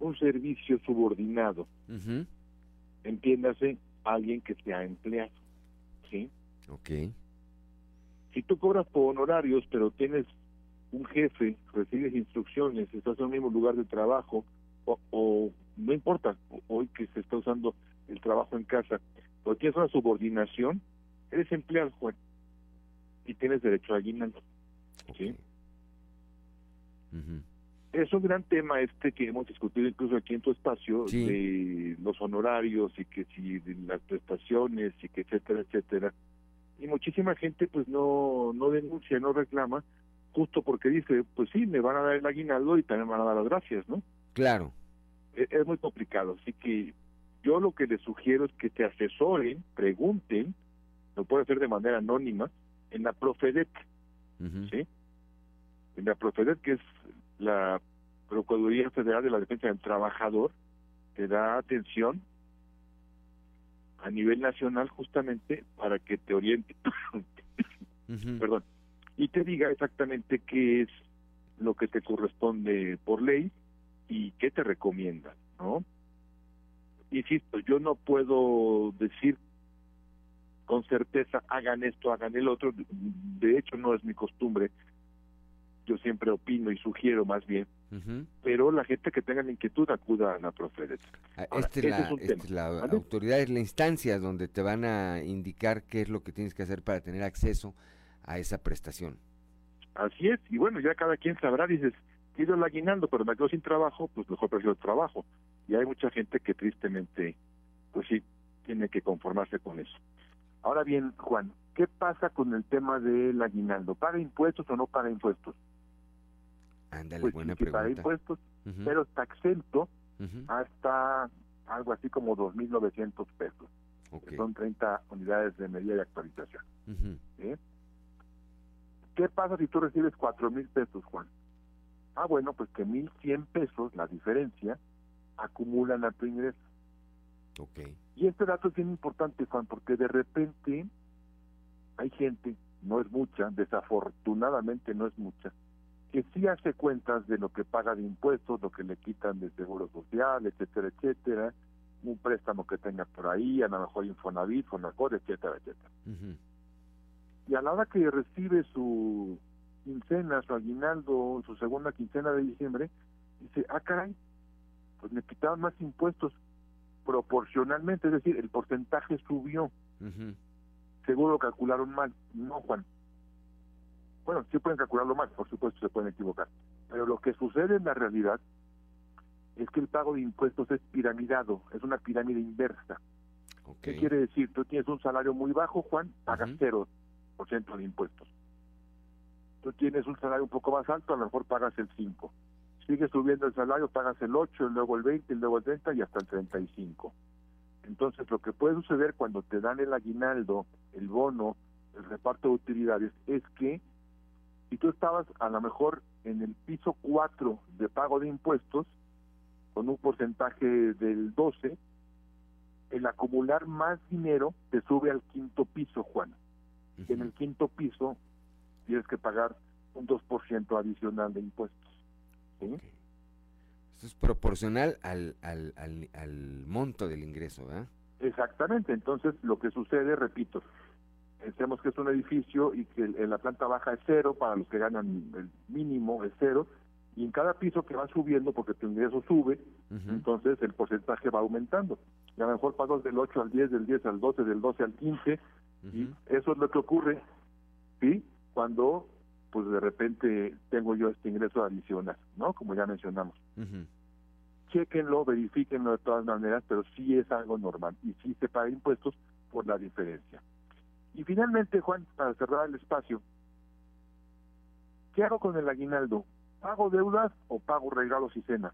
un servicio subordinado, entiéndase, alguien que sea empleado, ¿sí? Ok si tú cobras por honorarios, pero tienes un jefe, recibes instrucciones, estás en el mismo lugar de trabajo, o, no importa, hoy que se está usando el trabajo en casa, pero tienes una subordinación, eres empleado, Juan, y tienes derecho a aguinaldo. ¿sí? Es un gran tema este que hemos discutido incluso aquí en tu espacio, de los honorarios y que si de las prestaciones y que etcétera, etcétera y muchísima gente pues no, no denuncia, no reclama, justo porque dice, pues sí, me van a dar el aguinaldo y también me van a dar las gracias, ¿no? Claro. E, es, muy complicado, así que yo lo que les sugiero es que te asesoren, pregunten, lo pueden hacer de manera anónima, en la Profedet, ¿sí? En la Profedet, que es la Procuraduría Federal de la Defensa del Trabajador, te da atención a nivel nacional justamente para que te oriente, perdón, y te diga exactamente qué es lo que te corresponde por ley y qué te recomienda, ¿no? Insisto, yo no puedo decir con certeza hagan esto, hagan el otro, de hecho no es mi costumbre, yo siempre opino y sugiero más bien pero la gente que tenga la inquietud acuda a la Profedet. Ah, este es la, este la autoridad, es la instancia donde te van a indicar qué es lo que tienes que hacer para tener acceso a esa prestación. Así es, y bueno, ya cada quien sabrá, dices, quiero el aguinaldo, pero me quedo sin trabajo, pues mejor prefiero el trabajo. Y hay mucha gente que tristemente, pues sí, tiene que conformarse con eso. Ahora bien, Juan, ¿qué pasa con el tema del aguinaldo? ¿Paga impuestos o no paga impuestos? Ándale, pues buena sí, pregunta. paga impuestos, pero está exento hasta algo así como 2.900 pesos, ok, que son 30 unidades de medida de actualización. ¿Qué pasa si tú recibes 4.000 pesos, Juan? Ah, bueno, pues que 1.100 pesos, la diferencia, acumulan a tu ingreso. ok, Y este dato es bien importante, Juan, porque de repente hay gente, no es mucha, desafortunadamente no es mucha, que sí hace cuentas de lo que paga de impuestos, lo que le quitan de seguro social, etcétera, etcétera, un préstamo que tenga por ahí, a lo mejor Infonavit, Fonacor, etcétera, etcétera. ujú, Y a la hora que recibe su quincena, su aguinaldo, su segunda quincena de diciembre, dice, ah, caray, pues me quitaron más impuestos proporcionalmente, es decir, el porcentaje subió. ujú, Seguro calcularon mal. No, Juan. Bueno, sí pueden calcularlo mal, por supuesto se pueden equivocar. Pero lo que sucede en la realidad es que el pago de impuestos es piramidado, es una pirámide inversa. ok, ¿Qué quiere decir? Tú tienes un salario muy bajo, Juan, pagas cero por ciento de impuestos. Tú tienes un salario un poco más alto, a lo mejor pagas el 5. Sigue subiendo el salario, pagas el 8, luego el 20, luego el 30 y hasta el 35. Entonces, lo que puede suceder cuando te dan el aguinaldo, el bono, el reparto de utilidades, es que si tú estabas a lo mejor en el piso 4 de pago de impuestos, con un porcentaje del 12, el acumular más dinero te sube al quinto piso, Juan. Y en el quinto piso tienes que pagar un 2% adicional de impuestos. ¿Sí? Esto es proporcional al, al, al, al monto del ingreso, ¿verdad? Exactamente, entonces lo que sucede, repito, pensemos que es un edificio y que en la planta baja es cero, para los que ganan el mínimo es cero, y en cada piso que va subiendo, porque tu ingreso sube, entonces el porcentaje va aumentando. Y a lo mejor pagas del 8 al 10, del 10 al 12, del 12 al 15, y eso es lo que ocurre, ¿sí? Cuando, pues de repente tengo yo este ingreso adicional, ¿no? Como ya mencionamos. Chequenlo, verifíquenlo de todas maneras, pero sí es algo normal y sí se paga impuestos por la diferencia. Y finalmente, Juan, para cerrar el espacio, ¿qué hago con el aguinaldo? ¿Pago deudas o pago regalos y cenas?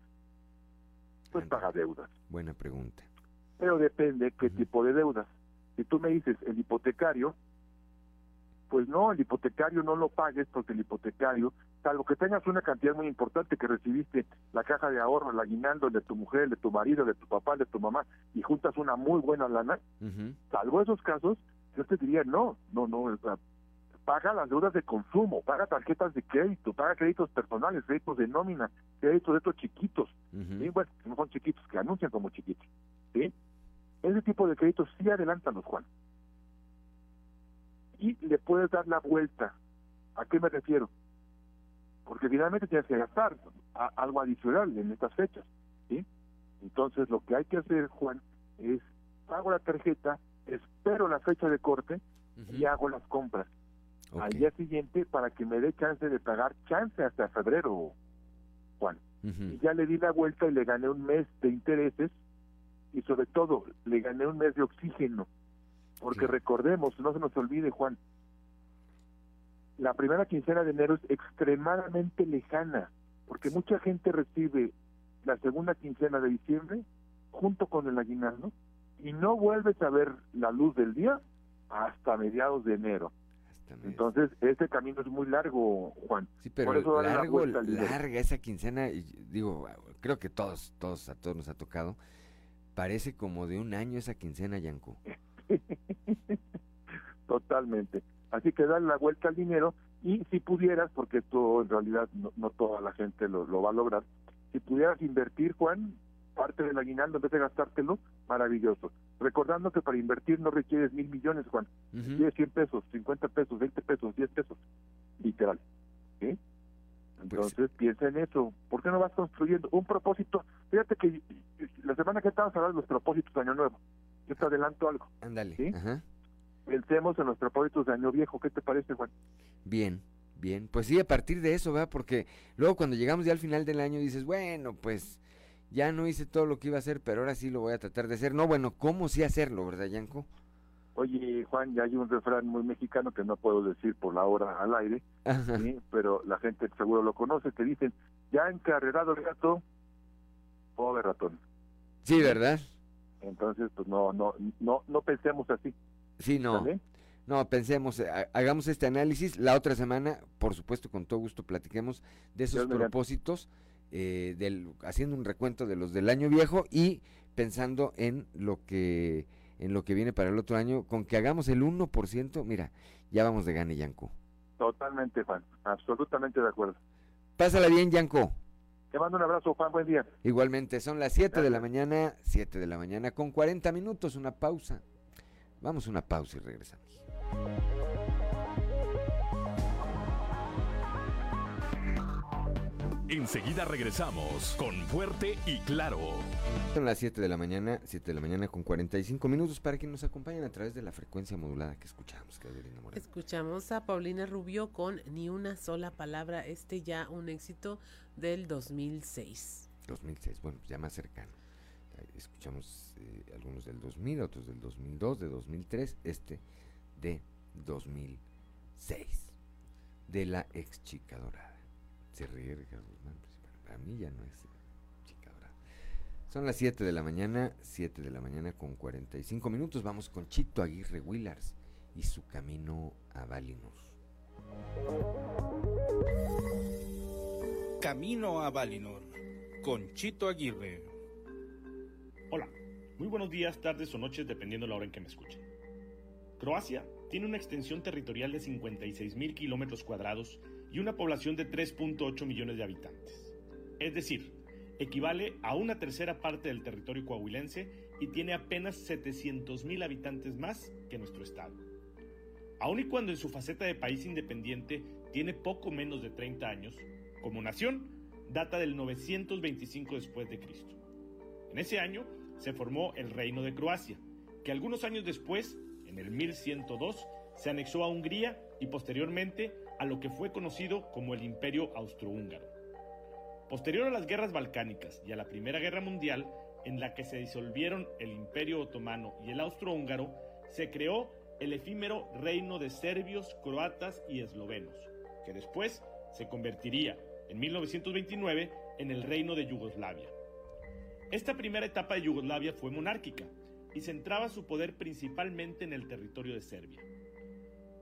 Pues paga deudas. Buena pregunta. pero depende qué tipo de deudas. Si tú me dices el hipotecario, pues no, el hipotecario no lo pagues porque el hipotecario, salvo que tengas una cantidad muy importante que recibiste la caja de ahorro, el aguinaldo el de tu mujer, el de tu marido, el de tu papá, el de tu mamá, y juntas una muy buena lana, salvo esos casos, yo te diría no, no, no, paga las deudas de consumo, paga tarjetas de crédito, paga créditos personales, créditos de nómina, créditos de estos chiquitos, bueno, que no son chiquitos, que anuncian como chiquitos, ¿sí? Ese tipo de créditos sí adelántalos, Juan. Y le puedes dar la vuelta. ¿A qué me refiero? Porque finalmente tienes que gastar a- algo adicional en estas fechas, ¿sí? Entonces lo que hay que hacer, Juan, es pago la tarjeta, espero la fecha de corte y hago las compras. Al día siguiente para que me dé chance de pagar chance hasta febrero, Juan. Y ya le di la vuelta y le gané un mes de intereses y sobre todo le gané un mes de oxígeno. Porque recordemos, no se nos olvide, Juan, la primera quincena de enero es extremadamente lejana, porque mucha gente recibe la segunda quincena de diciembre junto con el aguinaldo y no vuelves a ver la luz del día hasta mediados de enero. Entonces, ese camino es muy largo, Juan. Sí, pero Por eso la largo, larga esa quincena, y digo, creo que todos, todos, a todos nos ha tocado. Parece como de un año esa quincena, Yanko. Totalmente. Así que dale la vuelta al dinero y si pudieras, porque esto en realidad no, no toda la gente lo, lo va a lograr, si pudieras invertir, Juan, parte del aguinaldo en vez de gastártelo, maravilloso. Recordando que para invertir no requieres mil millones, Juan. Requieres 100 pesos, 50 pesos, 20 pesos, 10 pesos, literal. ¿sí? Entonces piensa en eso. ¿Por qué no vas construyendo un propósito? Fíjate que la semana que estamos hablando de los propósitos de Año Nuevo. Yo te adelanto algo. Ándale. ¿sí? Ajá. Pensemos en los propósitos de Año Viejo. ¿Qué te parece, Juan? Bien, bien. Pues sí, a partir de eso, ¿verdad? Porque luego cuando llegamos ya al final del año dices, bueno, pues ya no hice todo lo que iba a hacer, pero ahora sí lo voy a tratar de hacer. No, bueno, ¿cómo sí hacerlo, verdad, Yanko? Oye, Juan, ya hay un refrán muy mexicano que no puedo decir por la hora al aire, pero la gente seguro lo conoce, que dicen, ya encarrerado el gato, pobre ratón. Sí, ¿verdad? Entonces, pues no, no, no, no pensemos así. Sí, no. No, pensemos, eh, hagamos este análisis. La otra semana, por supuesto, con todo gusto platiquemos de esos propósitos, eh, del, haciendo un recuento de los del año viejo y pensando en lo que en lo que viene para el otro año, con que hagamos el 1%, mira, ya vamos de gane, Yanko. Totalmente, Juan, absolutamente de acuerdo. Pásala bien, Yanko. Te mando un abrazo, Juan, buen día. Igualmente, son las 7 de la mañana, 7 de la mañana con 40 minutos, una pausa. Vamos a una pausa y regresamos. Enseguida regresamos con Fuerte y Claro. Son las 7 de la mañana, 7 de la mañana con 45 minutos para que nos acompañen a través de la frecuencia modulada que escuchamos, Escuchamos a Paulina Rubio con Ni una sola palabra, este ya un éxito del 2006. 2006, bueno, ya más cercano. Escuchamos eh, algunos del 2000, otros del 2002, de 2003, este de 2006, de la ex chica dorada. Se ríe Ricardo para mí ya no es chica dorada. Son las 7 de la mañana, 7 de la mañana con 45 minutos. Vamos con Chito Aguirre Willars y su camino a Valinor. Camino a Valinor con Chito Aguirre. Hola, muy buenos días, tardes o noches dependiendo la hora en que me escuchen. Croacia tiene una extensión territorial de 56 mil kilómetros cuadrados y una población de 3.8 millones de habitantes. Es decir, equivale a una tercera parte del territorio coahuilense y tiene apenas 700 mil habitantes más que nuestro estado. Aun y cuando en su faceta de país independiente tiene poco menos de 30 años, como nación data del 925 después de Cristo. En ese año se formó el Reino de Croacia, que algunos años después, en el 1102, se anexó a Hungría y posteriormente a lo que fue conocido como el Imperio Austrohúngaro. Posterior a las guerras balcánicas y a la Primera Guerra Mundial, en la que se disolvieron el Imperio Otomano y el Austrohúngaro, se creó el efímero Reino de Serbios, Croatas y Eslovenos, que después se convertiría, en 1929, en el Reino de Yugoslavia. Esta primera etapa de Yugoslavia fue monárquica y centraba su poder principalmente en el territorio de Serbia.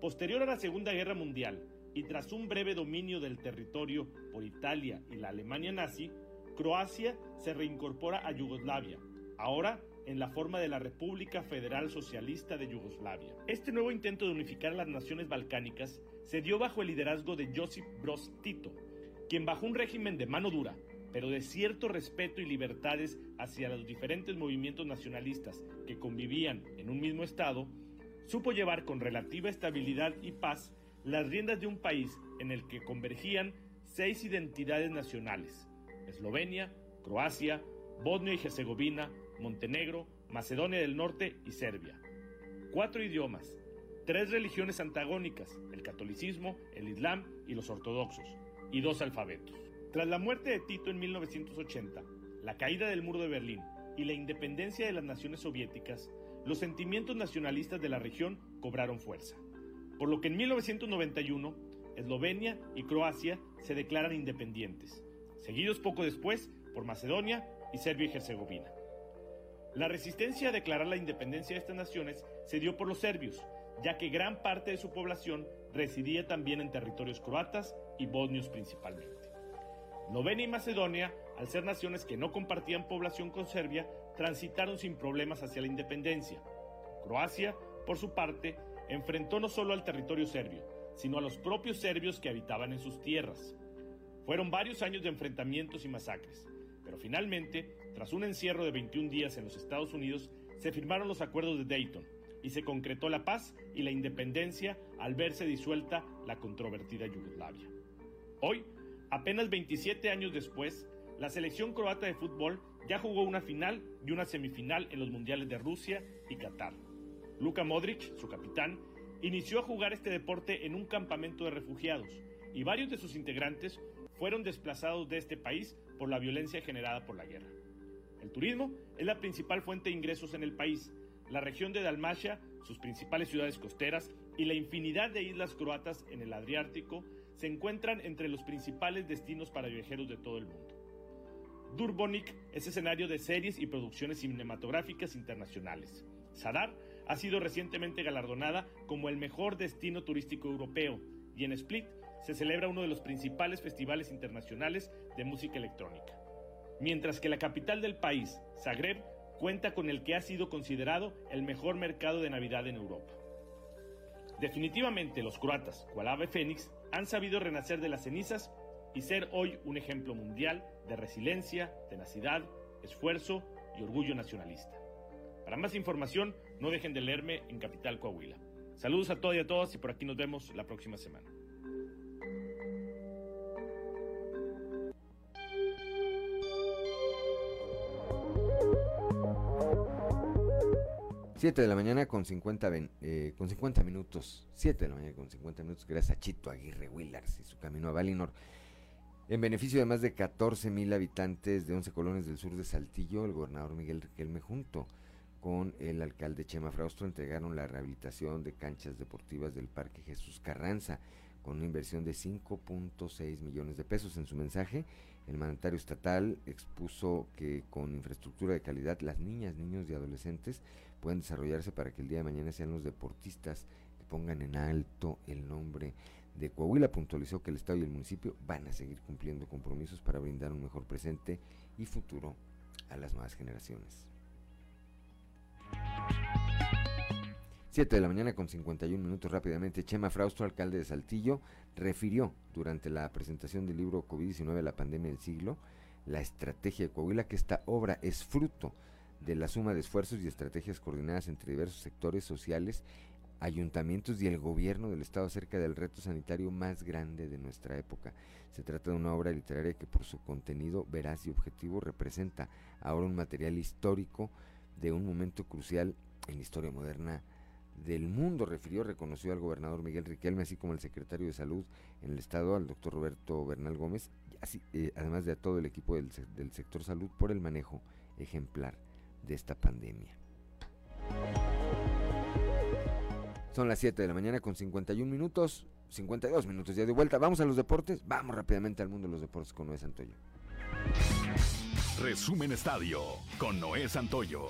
Posterior a la Segunda Guerra Mundial y tras un breve dominio del territorio por Italia y la Alemania nazi, Croacia se reincorpora a Yugoslavia, ahora en la forma de la República Federal Socialista de Yugoslavia. Este nuevo intento de unificar las naciones balcánicas se dio bajo el liderazgo de Josip Broz Tito, quien bajo un régimen de mano dura, pero de cierto respeto y libertades hacia los diferentes movimientos nacionalistas que convivían en un mismo Estado, supo llevar con relativa estabilidad y paz las riendas de un país en el que convergían seis identidades nacionales, Eslovenia, Croacia, Bosnia y Herzegovina, Montenegro, Macedonia del Norte y Serbia. Cuatro idiomas, tres religiones antagónicas, el catolicismo, el islam y los ortodoxos, y dos alfabetos. Tras la muerte de Tito en 1980, la caída del muro de Berlín y la independencia de las naciones soviéticas, los sentimientos nacionalistas de la región cobraron fuerza. Por lo que en 1991, Eslovenia y Croacia se declaran independientes, seguidos poco después por Macedonia y Serbia y Herzegovina. La resistencia a declarar la independencia de estas naciones se dio por los serbios, ya que gran parte de su población residía también en territorios croatas y bosnios principalmente. Eslovenia y Macedonia, al ser naciones que no compartían población con Serbia, transitaron sin problemas hacia la independencia. Croacia, por su parte, enfrentó no solo al territorio serbio, sino a los propios serbios que habitaban en sus tierras. Fueron varios años de enfrentamientos y masacres, pero finalmente tras un encierro de 21 días en los Estados Unidos, se firmaron los acuerdos de Dayton y se concretó la paz y la independencia al verse disuelta la controvertida Yugoslavia. Hoy, apenas 27 años después, la selección croata de fútbol ya jugó una final y una semifinal en los mundiales de Rusia y Qatar. Luka Modric, su capitán, inició a jugar este deporte en un campamento de refugiados y varios de sus integrantes fueron desplazados de este país por la violencia generada por la guerra. El turismo es la principal fuente de ingresos en el país. La región de Dalmacia, sus principales ciudades costeras y la infinidad de islas croatas en el Adriático se encuentran entre los principales destinos para viajeros de todo el mundo. Dubrovnik es escenario de series y producciones cinematográficas internacionales. Sadar ha sido recientemente galardonada como el mejor destino turístico europeo y en Split se celebra uno de los principales festivales internacionales de música electrónica. Mientras que la capital del país, Zagreb, cuenta con el que ha sido considerado el mejor mercado de Navidad en Europa. Definitivamente los croatas, cual ave fénix, han sabido renacer de las cenizas y ser hoy un ejemplo mundial de resiliencia, tenacidad, esfuerzo y orgullo nacionalista. Para más información, no dejen de leerme en Capital Coahuila. Saludos a todos y a todas y por aquí nos vemos la próxima semana. 7 de la mañana con 50, eh, con 50 minutos. 7 de la mañana con 50 minutos. Gracias a Chito Aguirre Willars y su camino a Valinor. En beneficio de más de 14 mil habitantes de 11 colonias del sur de Saltillo, el gobernador Miguel Riquelme junto con el alcalde Chema Fraustro entregaron la rehabilitación de canchas deportivas del Parque Jesús Carranza con una inversión de 5.6 millones de pesos. En su mensaje, el mandatario estatal expuso que con infraestructura de calidad las niñas, niños y adolescentes pueden desarrollarse para que el día de mañana sean los deportistas que pongan en alto el nombre de Coahuila. Puntualizó que el Estado y el municipio van a seguir cumpliendo compromisos para brindar un mejor presente y futuro a las nuevas generaciones. 7 de la mañana con 51 minutos rápidamente. Chema Fraustro, alcalde de Saltillo, refirió durante la presentación del libro COVID-19, la pandemia del siglo, la estrategia de Coahuila, que esta obra es fruto de la suma de esfuerzos y estrategias coordinadas entre diversos sectores sociales, ayuntamientos y el gobierno del Estado acerca del reto sanitario más grande de nuestra época. Se trata de una obra literaria que por su contenido veraz y objetivo representa ahora un material histórico de un momento crucial en la historia moderna del mundo, refirió, reconoció al gobernador Miguel Riquelme, así como al secretario de Salud en el Estado, al doctor Roberto Bernal Gómez, así, eh, además de a todo el equipo del, del sector salud por el manejo ejemplar de esta pandemia. Son las 7 de la mañana con 51 minutos, 52 minutos ya de vuelta. Vamos a los deportes, vamos rápidamente al mundo de los deportes con Noé Santoyo. Resumen Estadio con Noé Santoyo.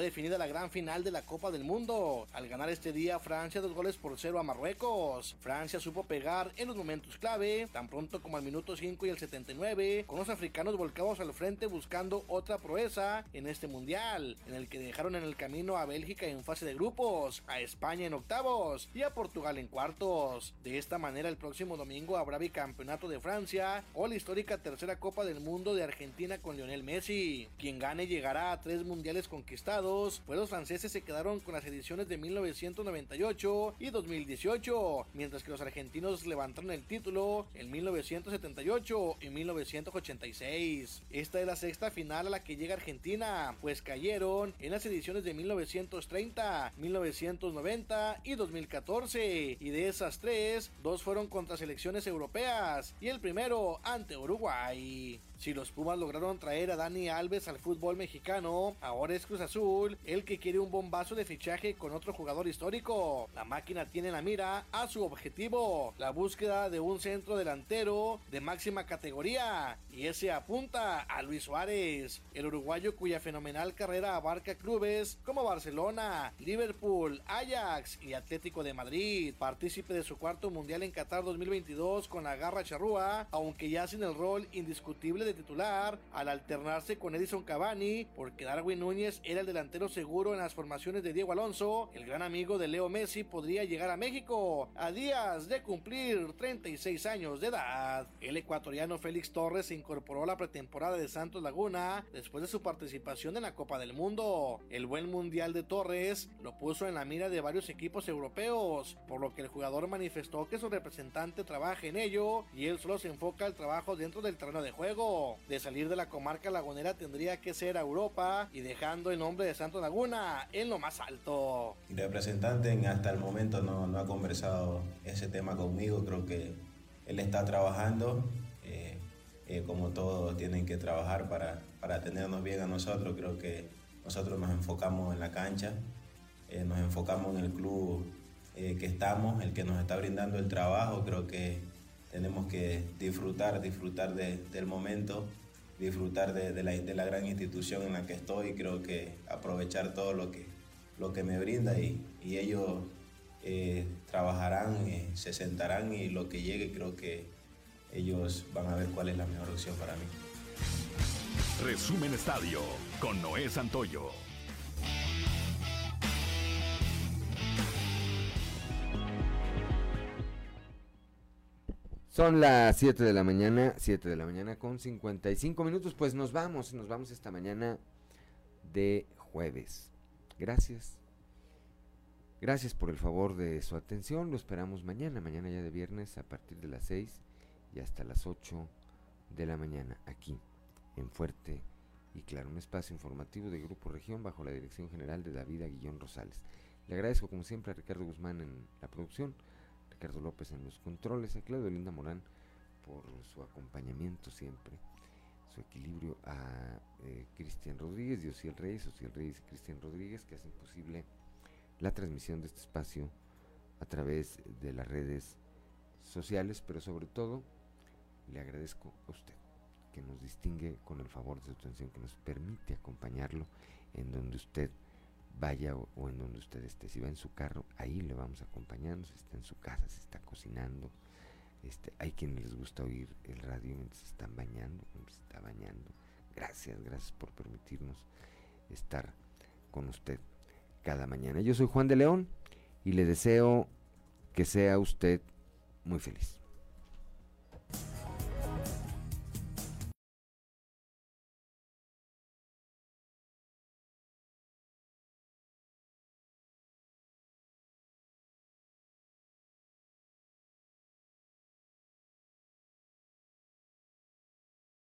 Definida la gran final de la Copa del Mundo. Al ganar este día Francia dos goles por cero a Marruecos. Francia supo pegar en los momentos clave, tan pronto como al minuto 5 y el 79, con los africanos volcados al frente buscando otra proeza en este mundial, en el que dejaron en el camino a Bélgica en fase de grupos, a España en octavos y a Portugal en cuartos. De esta manera el próximo domingo habrá bicampeonato de Francia o la histórica tercera Copa del Mundo de Argentina con Lionel Messi. Quien gane llegará a tres mundiales conquistados pues los franceses se quedaron con las ediciones de 1998 y 2018, mientras que los argentinos levantaron el título en 1978 y 1986. Esta es la sexta final a la que llega Argentina, pues cayeron en las ediciones de 1930, 1990 y 2014, y de esas tres, dos fueron contra selecciones europeas y el primero ante Uruguay. Si los Pumas lograron traer a Dani Alves al fútbol mexicano, ahora es Cruz Azul el que quiere un bombazo de fichaje con otro jugador histórico. La máquina tiene la mira a su objetivo, la búsqueda de un centro delantero de máxima categoría, y ese apunta a Luis Suárez, el uruguayo cuya fenomenal carrera abarca clubes como Barcelona, Liverpool, Ajax y Atlético de Madrid. Partícipe de su cuarto mundial en Qatar 2022 con la garra charrúa, aunque ya sin el rol indiscutible de titular al alternarse con Edison Cavani, porque Darwin Núñez era el delantero seguro en las formaciones de Diego Alonso, el gran amigo de Leo Messi podría llegar a México a días de cumplir 36 años de edad. El ecuatoriano Félix Torres se incorporó a la pretemporada de Santos Laguna después de su participación en la Copa del Mundo. El buen mundial de Torres lo puso en la mira de varios equipos europeos, por lo que el jugador manifestó que su representante trabaja en ello y él solo se enfoca al trabajo dentro del terreno de juego. De salir de la comarca lagunera tendría que ser a Europa y dejando el nombre de Santo Laguna en lo más alto. Representante hasta el momento no, no ha conversado ese tema conmigo, creo que él está trabajando, eh, eh, como todos tienen que trabajar para, para tenernos bien a nosotros. Creo que nosotros nos enfocamos en la cancha, eh, nos enfocamos en el club que estamos, el que nos está brindando el trabajo. Creo que tenemos que disfrutar, disfrutar del momento, disfrutar de, la, de, la, gran institución en la que estoy. Creo que aprovechar todo lo que, lo que me brinda y, y ellos eh, trabajarán, eh, se sentarán y lo que llegue creo que ellos van a ver cuál es la mejor opción para mí. Resumen Estadio con Noé Santoyo. Son las 7 de la mañana, 7 de la mañana con 55 minutos, pues nos vamos, nos vamos esta mañana de jueves. Gracias Gracias por el favor de su atención. Lo esperamos mañana, mañana ya de viernes a partir de las 6 y hasta las 8 de la mañana aquí en Fuerte y Claro, un espacio informativo de Grupo Región bajo la dirección general de David Aguillón Rosales. Le agradezco como siempre a Ricardo Guzmán en la producción, Ricardo López en los controles, a Claudio Linda Morán por su acompañamiento siempre, su equilibrio a eh, Cristian Rodríguez, Diosiel Reyes, Ociel Reyes y Cristian Rodríguez que hacen posible la transmisión de este espacio a través de las redes sociales, pero sobre todo le agradezco a usted que nos distingue con el favor de su atención, que nos permite acompañarlo en donde usted vaya o, en donde usted esté. Si va en su carro, ahí le vamos acompañando, si está en su casa, si está cocinando. Este, hay quienes les gusta oír el radio mientras se están bañando, mientras se está bañando. Gracias, gracias por permitirnos estar con usted cada mañana. Yo soy Juan de León y le deseo que sea usted muy feliz.